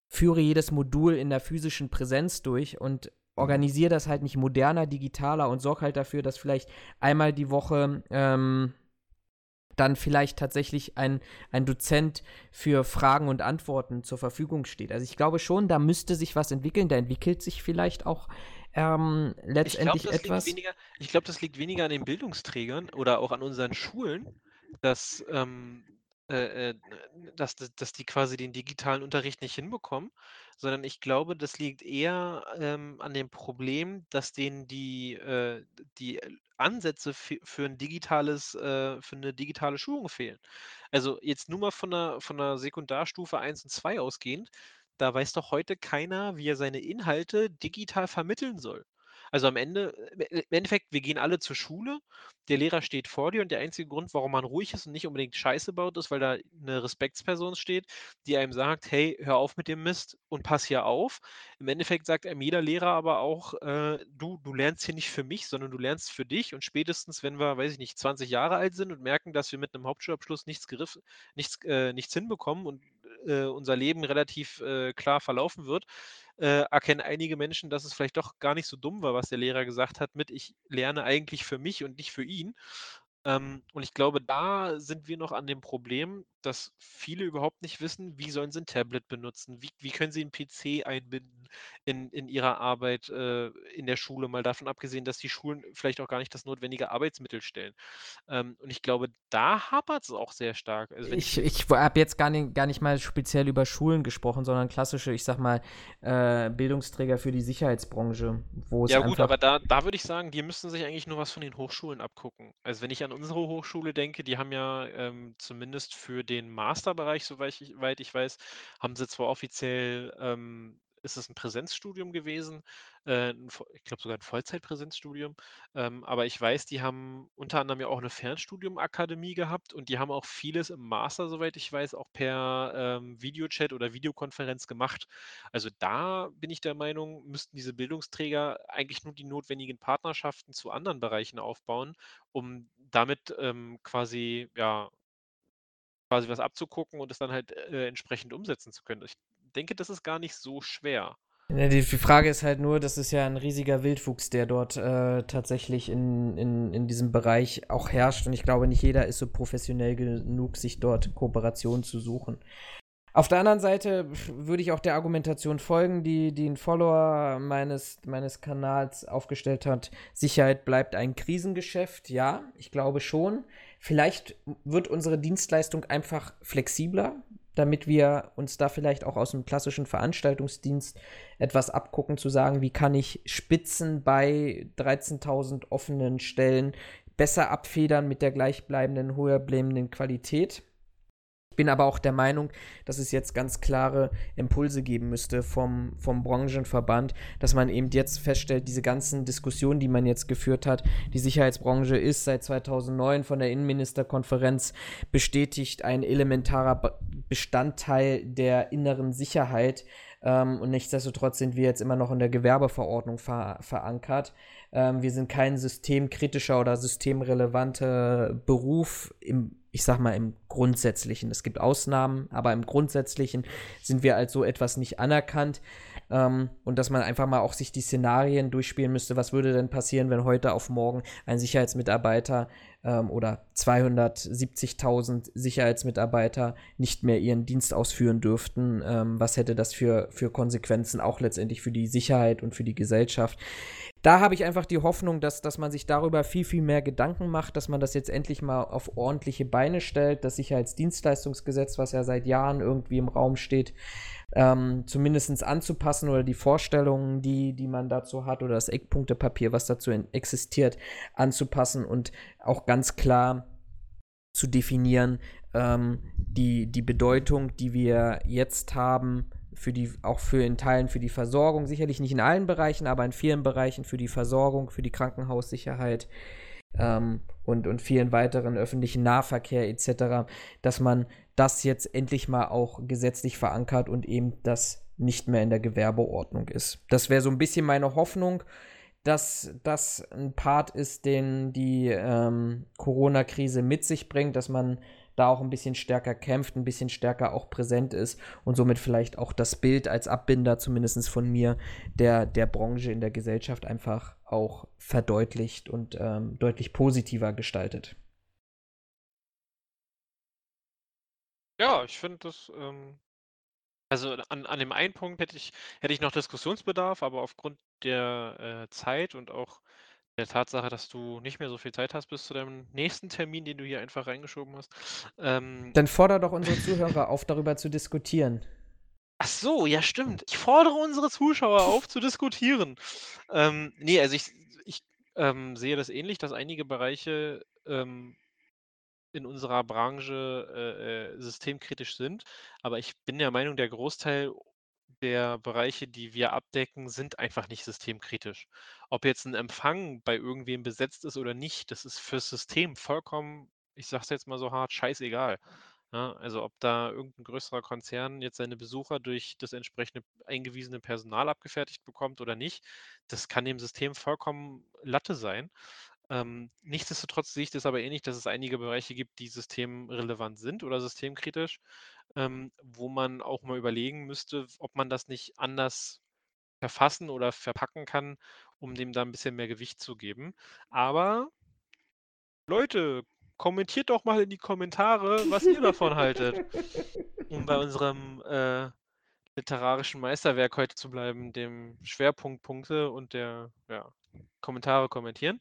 führe jedes Modul in der physischen Präsenz durch und organisiere das halt nicht moderner, digitaler und sorge halt dafür, dass vielleicht einmal die Woche ähm, dann vielleicht tatsächlich ein, ein Dozent für Fragen und Antworten zur Verfügung steht. Also ich glaube schon, da müsste sich was entwickeln. Da entwickelt sich vielleicht auch ähm, letztendlich ich glaub, etwas. Weniger, ich glaube, das liegt weniger an den Bildungsträgern oder auch an unseren Schulen, dass, ähm, äh, äh dass, dass die quasi den digitalen Unterricht nicht hinbekommen, sondern ich glaube, das liegt eher ähm, an dem Problem, dass denen die, äh, die Ansätze für, für ein digitales, äh, für eine digitale Schulung fehlen. Also jetzt nur mal von der, von der Sekundarstufe 1 und 2 ausgehend, da weiß doch heute keiner, wie er seine Inhalte digital vermitteln soll. Also am Ende, äh, im Endeffekt, wir gehen alle zur Schule, der Lehrer steht vor dir und der einzige Grund, warum man ruhig ist und nicht unbedingt Scheiße baut, ist, weil da eine Respektsperson steht, die einem sagt, hey, hör auf mit dem Mist und pass hier auf. Im Endeffekt sagt einem jeder Lehrer aber auch, äh, du, du lernst hier nicht für mich, sondern du lernst für dich und spätestens, wenn wir, weiß ich nicht, 20 Jahre alt sind und merken, dass wir mit einem Hauptschulabschluss nichts, geriff, nichts, äh, nichts hinbekommen und äh, unser Leben relativ äh, klar verlaufen wird, äh, erkennen einige Menschen, dass es vielleicht doch gar nicht so dumm war, was der Lehrer gesagt hat, mit ich lerne eigentlich für mich und nicht für ihn. Ähm, und ich glaube, da sind wir noch an dem Problem, dass viele überhaupt nicht wissen, wie sollen sie ein Tablet benutzen, wie, wie können sie einen PC einbinden in, in ihrer Arbeit äh, in der Schule, mal davon abgesehen, dass die Schulen vielleicht auch gar nicht das notwendige Arbeitsmittel stellen. Ähm, und ich glaube, da hapert es auch sehr stark. Also ich ich, ich habe jetzt gar nicht, gar nicht mal speziell über Schulen gesprochen, sondern klassische, ich sag mal, äh, Bildungsträger für die Sicherheitsbranche. Wo ja gut, aber da, da würde ich sagen, die müssten sich eigentlich nur was von den Hochschulen abgucken. Also wenn ich an unsere Hochschule denke, die haben ja ähm, zumindest für den Masterbereich, soweit ich, ich weiß, haben sie zwar offiziell ähm, ist es ein Präsenzstudium gewesen, äh, ich glaube sogar ein Vollzeitpräsenzstudium. Ähm, aber ich weiß, die haben unter anderem ja auch eine Fernstudiumakademie gehabt und die haben auch vieles im Master, soweit ich weiß, auch per ähm, Videochat oder Videokonferenz gemacht. Also da bin ich der Meinung, müssten diese Bildungsträger eigentlich nur die notwendigen Partnerschaften zu anderen Bereichen aufbauen, um damit ähm, quasi, ja, quasi was abzugucken und es dann halt äh, entsprechend umsetzen zu können. Ich denke, das ist gar nicht so schwer. Ja, die, Frage ist halt nur, das ist ja ein riesiger Wildwuchs, der dort äh, tatsächlich in, in, in diesem Bereich auch herrscht. Und ich glaube, nicht jeder ist so professionell genug, sich dort Kooperation zu suchen. Auf der anderen Seite würde ich auch der Argumentation folgen, die, die ein Follower meines, meines Kanals aufgestellt hat. Sicherheit bleibt ein Krisengeschäft. Ja, ich glaube schon. Vielleicht wird unsere Dienstleistung einfach flexibler damit wir uns da vielleicht auch aus dem klassischen Veranstaltungsdienst etwas abgucken, zu sagen, wie kann ich Spitzen bei 13.000 offenen Stellen besser abfedern mit der gleichbleibenden, höher bleibenden Qualität bin aber auch der Meinung, dass es jetzt ganz klare Impulse geben müsste vom, vom Branchenverband, dass man eben jetzt feststellt, diese ganzen Diskussionen, die man jetzt geführt hat, die Sicherheitsbranche ist seit 2009 von der Innenministerkonferenz bestätigt ein elementarer Bestandteil der inneren Sicherheit. Ähm, und nichtsdestotrotz sind wir jetzt immer noch in der Gewerbeverordnung ver verankert. Ähm, wir sind kein systemkritischer oder systemrelevanter Beruf im ich sag mal, im Grundsätzlichen. Es gibt Ausnahmen, aber im Grundsätzlichen sind wir als so etwas nicht anerkannt. Ähm, und dass man einfach mal auch sich die Szenarien durchspielen müsste. Was würde denn passieren, wenn heute auf morgen ein Sicherheitsmitarbeiter ähm, oder 270.000 Sicherheitsmitarbeiter nicht mehr ihren Dienst ausführen dürften? Ähm, was hätte das für, für Konsequenzen auch letztendlich für die Sicherheit und für die Gesellschaft? da habe ich einfach die Hoffnung, dass, dass man sich darüber viel, viel mehr Gedanken macht, dass man das jetzt endlich mal auf ordentliche Beine stellt. Das Sicherheitsdienstleistungsgesetz, was ja seit Jahren irgendwie im Raum steht, ähm, zumindest anzupassen oder die Vorstellungen, die, die man dazu hat oder das Eckpunktepapier, was dazu existiert, anzupassen und auch ganz klar zu definieren, ähm, die, die Bedeutung, die wir jetzt haben, für die, auch für in Teilen für die Versorgung, sicherlich nicht in allen Bereichen, aber in vielen Bereichen für die Versorgung, für die Krankenhaussicherheit ähm, und, und vielen weiteren öffentlichen Nahverkehr etc., dass man das jetzt endlich mal auch gesetzlich verankert und eben das nicht mehr in der Gewerbeordnung ist. Das wäre so ein bisschen meine Hoffnung, dass das ein Part ist, den die ähm, Corona-Krise mit sich bringt, dass man da auch ein bisschen stärker kämpft, ein bisschen stärker auch präsent ist und somit vielleicht auch das Bild als Abbinder, zumindest von mir, der, der Branche in der Gesellschaft einfach auch verdeutlicht und ähm, deutlich positiver gestaltet. Ja, ich finde das, ähm, also an, an dem einen Punkt hätte ich, hätte ich noch Diskussionsbedarf, aber aufgrund der äh, Zeit und auch der Tatsache, dass du nicht mehr so viel Zeit hast bis zu deinem nächsten Termin, den du hier einfach reingeschoben hast. Ähm, Dann fordere doch unsere Zuhörer auf, darüber zu diskutieren. Ach so, ja stimmt. Ich fordere unsere Zuschauer auf zu diskutieren. Ähm, nee, also ich, ich ähm, sehe das ähnlich, dass einige Bereiche ähm, in unserer Branche äh, äh, systemkritisch sind. Aber ich bin der Meinung, der Großteil der Bereiche, die wir abdecken, sind einfach nicht systemkritisch. Ob jetzt ein Empfang bei irgendwem besetzt ist oder nicht, das ist fürs System vollkommen, ich sage es jetzt mal so hart, scheißegal. Ja, also ob da irgendein größerer Konzern jetzt seine Besucher durch das entsprechende eingewiesene Personal abgefertigt bekommt oder nicht, das kann dem System vollkommen Latte sein. Ähm, nichtsdestotrotz sehe ich das aber ähnlich, dass es einige Bereiche gibt, die systemrelevant sind oder systemkritisch, ähm, wo man auch mal überlegen müsste, ob man das nicht anders verfassen oder verpacken kann, um dem da ein bisschen mehr Gewicht zu geben. Aber Leute, kommentiert doch mal in die Kommentare, was ihr davon haltet. Um bei unserem äh, literarischen Meisterwerk heute zu bleiben, dem Schwerpunkt Punkte und der ja, Kommentare kommentieren.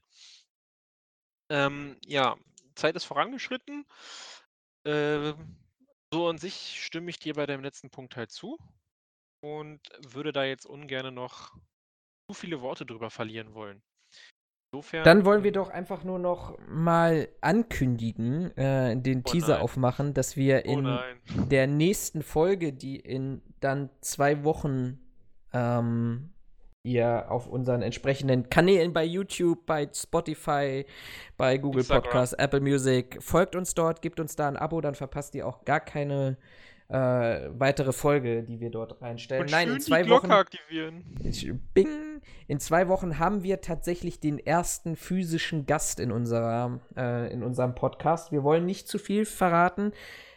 Ähm, ja, Zeit ist vorangeschritten. Äh, so an sich stimme ich dir bei deinem letzten Punkt halt zu und würde da jetzt ungern noch zu viele Worte drüber verlieren wollen. Insofern, Dann wollen wir doch einfach nur noch mal ankündigen, äh, den oh Teaser nein. aufmachen, dass wir oh in oh der nächsten Folge, die in dann zwei Wochen ähm, ihr auf unseren entsprechenden Kanälen bei YouTube, bei Spotify, bei Google Podcasts, Apple Music. Folgt uns dort, gebt uns da ein Abo, dann verpasst ihr auch gar keine äh, weitere Folge, die wir dort reinstellen. Und Nein, in zwei die Wochen. aktivieren. Bing! In zwei Wochen haben wir tatsächlich den ersten physischen Gast in, unserer, äh, in unserem Podcast. Wir wollen nicht zu viel verraten.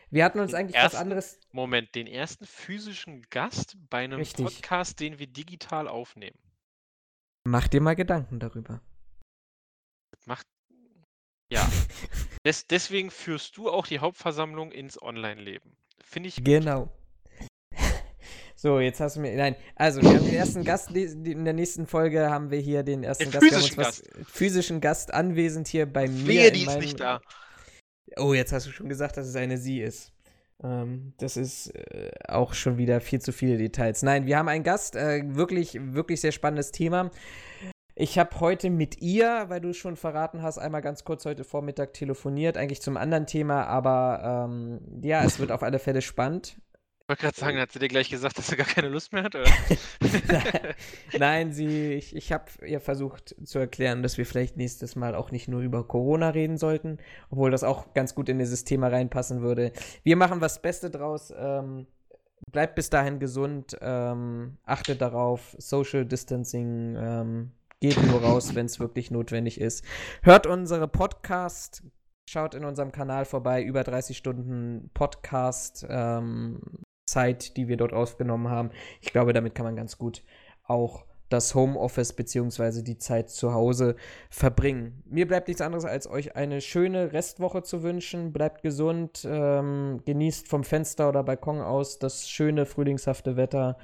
Wir hatten uns den eigentlich ersten, was anderes. Moment, den ersten physischen Gast bei einem Richtig. Podcast, den wir digital aufnehmen. Mach dir mal Gedanken darüber. Macht. Ja. Des, deswegen führst du auch die Hauptversammlung ins Online-Leben. Finde ich. Gut. Genau. So, jetzt hast du mir. Nein, also wir haben den ersten Gast. In der nächsten Folge haben wir hier den ersten den Gast. Physischen uns was, physischen Gast anwesend hier bei mir. Wehe, die ist nicht da. Oh, jetzt hast du schon gesagt, dass es eine Sie ist. Ähm, das ist äh, auch schon wieder viel zu viele Details. Nein, wir haben einen Gast, äh, wirklich, wirklich sehr spannendes Thema. Ich habe heute mit ihr, weil du es schon verraten hast, einmal ganz kurz heute Vormittag telefoniert, eigentlich zum anderen Thema, aber ähm, ja, es wird auf alle Fälle spannend. Ich wollte gerade sagen, hat sie dir gleich gesagt, dass sie gar keine Lust mehr hat? Nein, sie, ich, ich habe ihr versucht zu erklären, dass wir vielleicht nächstes Mal auch nicht nur über Corona reden sollten, obwohl das auch ganz gut in dieses Thema reinpassen würde. Wir machen was Beste draus. Ähm, bleibt bis dahin gesund, ähm, achtet darauf, Social Distancing, ähm, geht nur raus, wenn es wirklich notwendig ist. Hört unsere Podcast, schaut in unserem Kanal vorbei, über 30 Stunden Podcast. Ähm, Zeit, die wir dort aufgenommen haben. Ich glaube, damit kann man ganz gut auch das Homeoffice bzw. die Zeit zu Hause verbringen. Mir bleibt nichts anderes, als euch eine schöne Restwoche zu wünschen. Bleibt gesund, ähm, genießt vom Fenster oder Balkon aus das schöne frühlingshafte Wetter.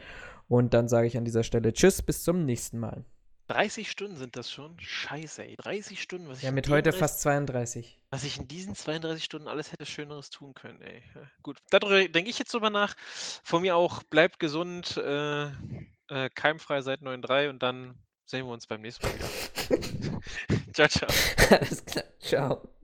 Und dann sage ich an dieser Stelle Tschüss, bis zum nächsten Mal. 30 Stunden sind das schon? Scheiße, ey. 30 Stunden, was ich. Ja, mit heute fast 32. Was ich in diesen 32 Stunden alles hätte Schöneres tun können, ey. gut, darüber denke ich jetzt drüber nach. Von mir auch, bleibt gesund, äh, äh, keimfrei seit 9.3 und dann sehen wir uns beim nächsten Mal wieder. ciao, ciao. Alles klar, ciao.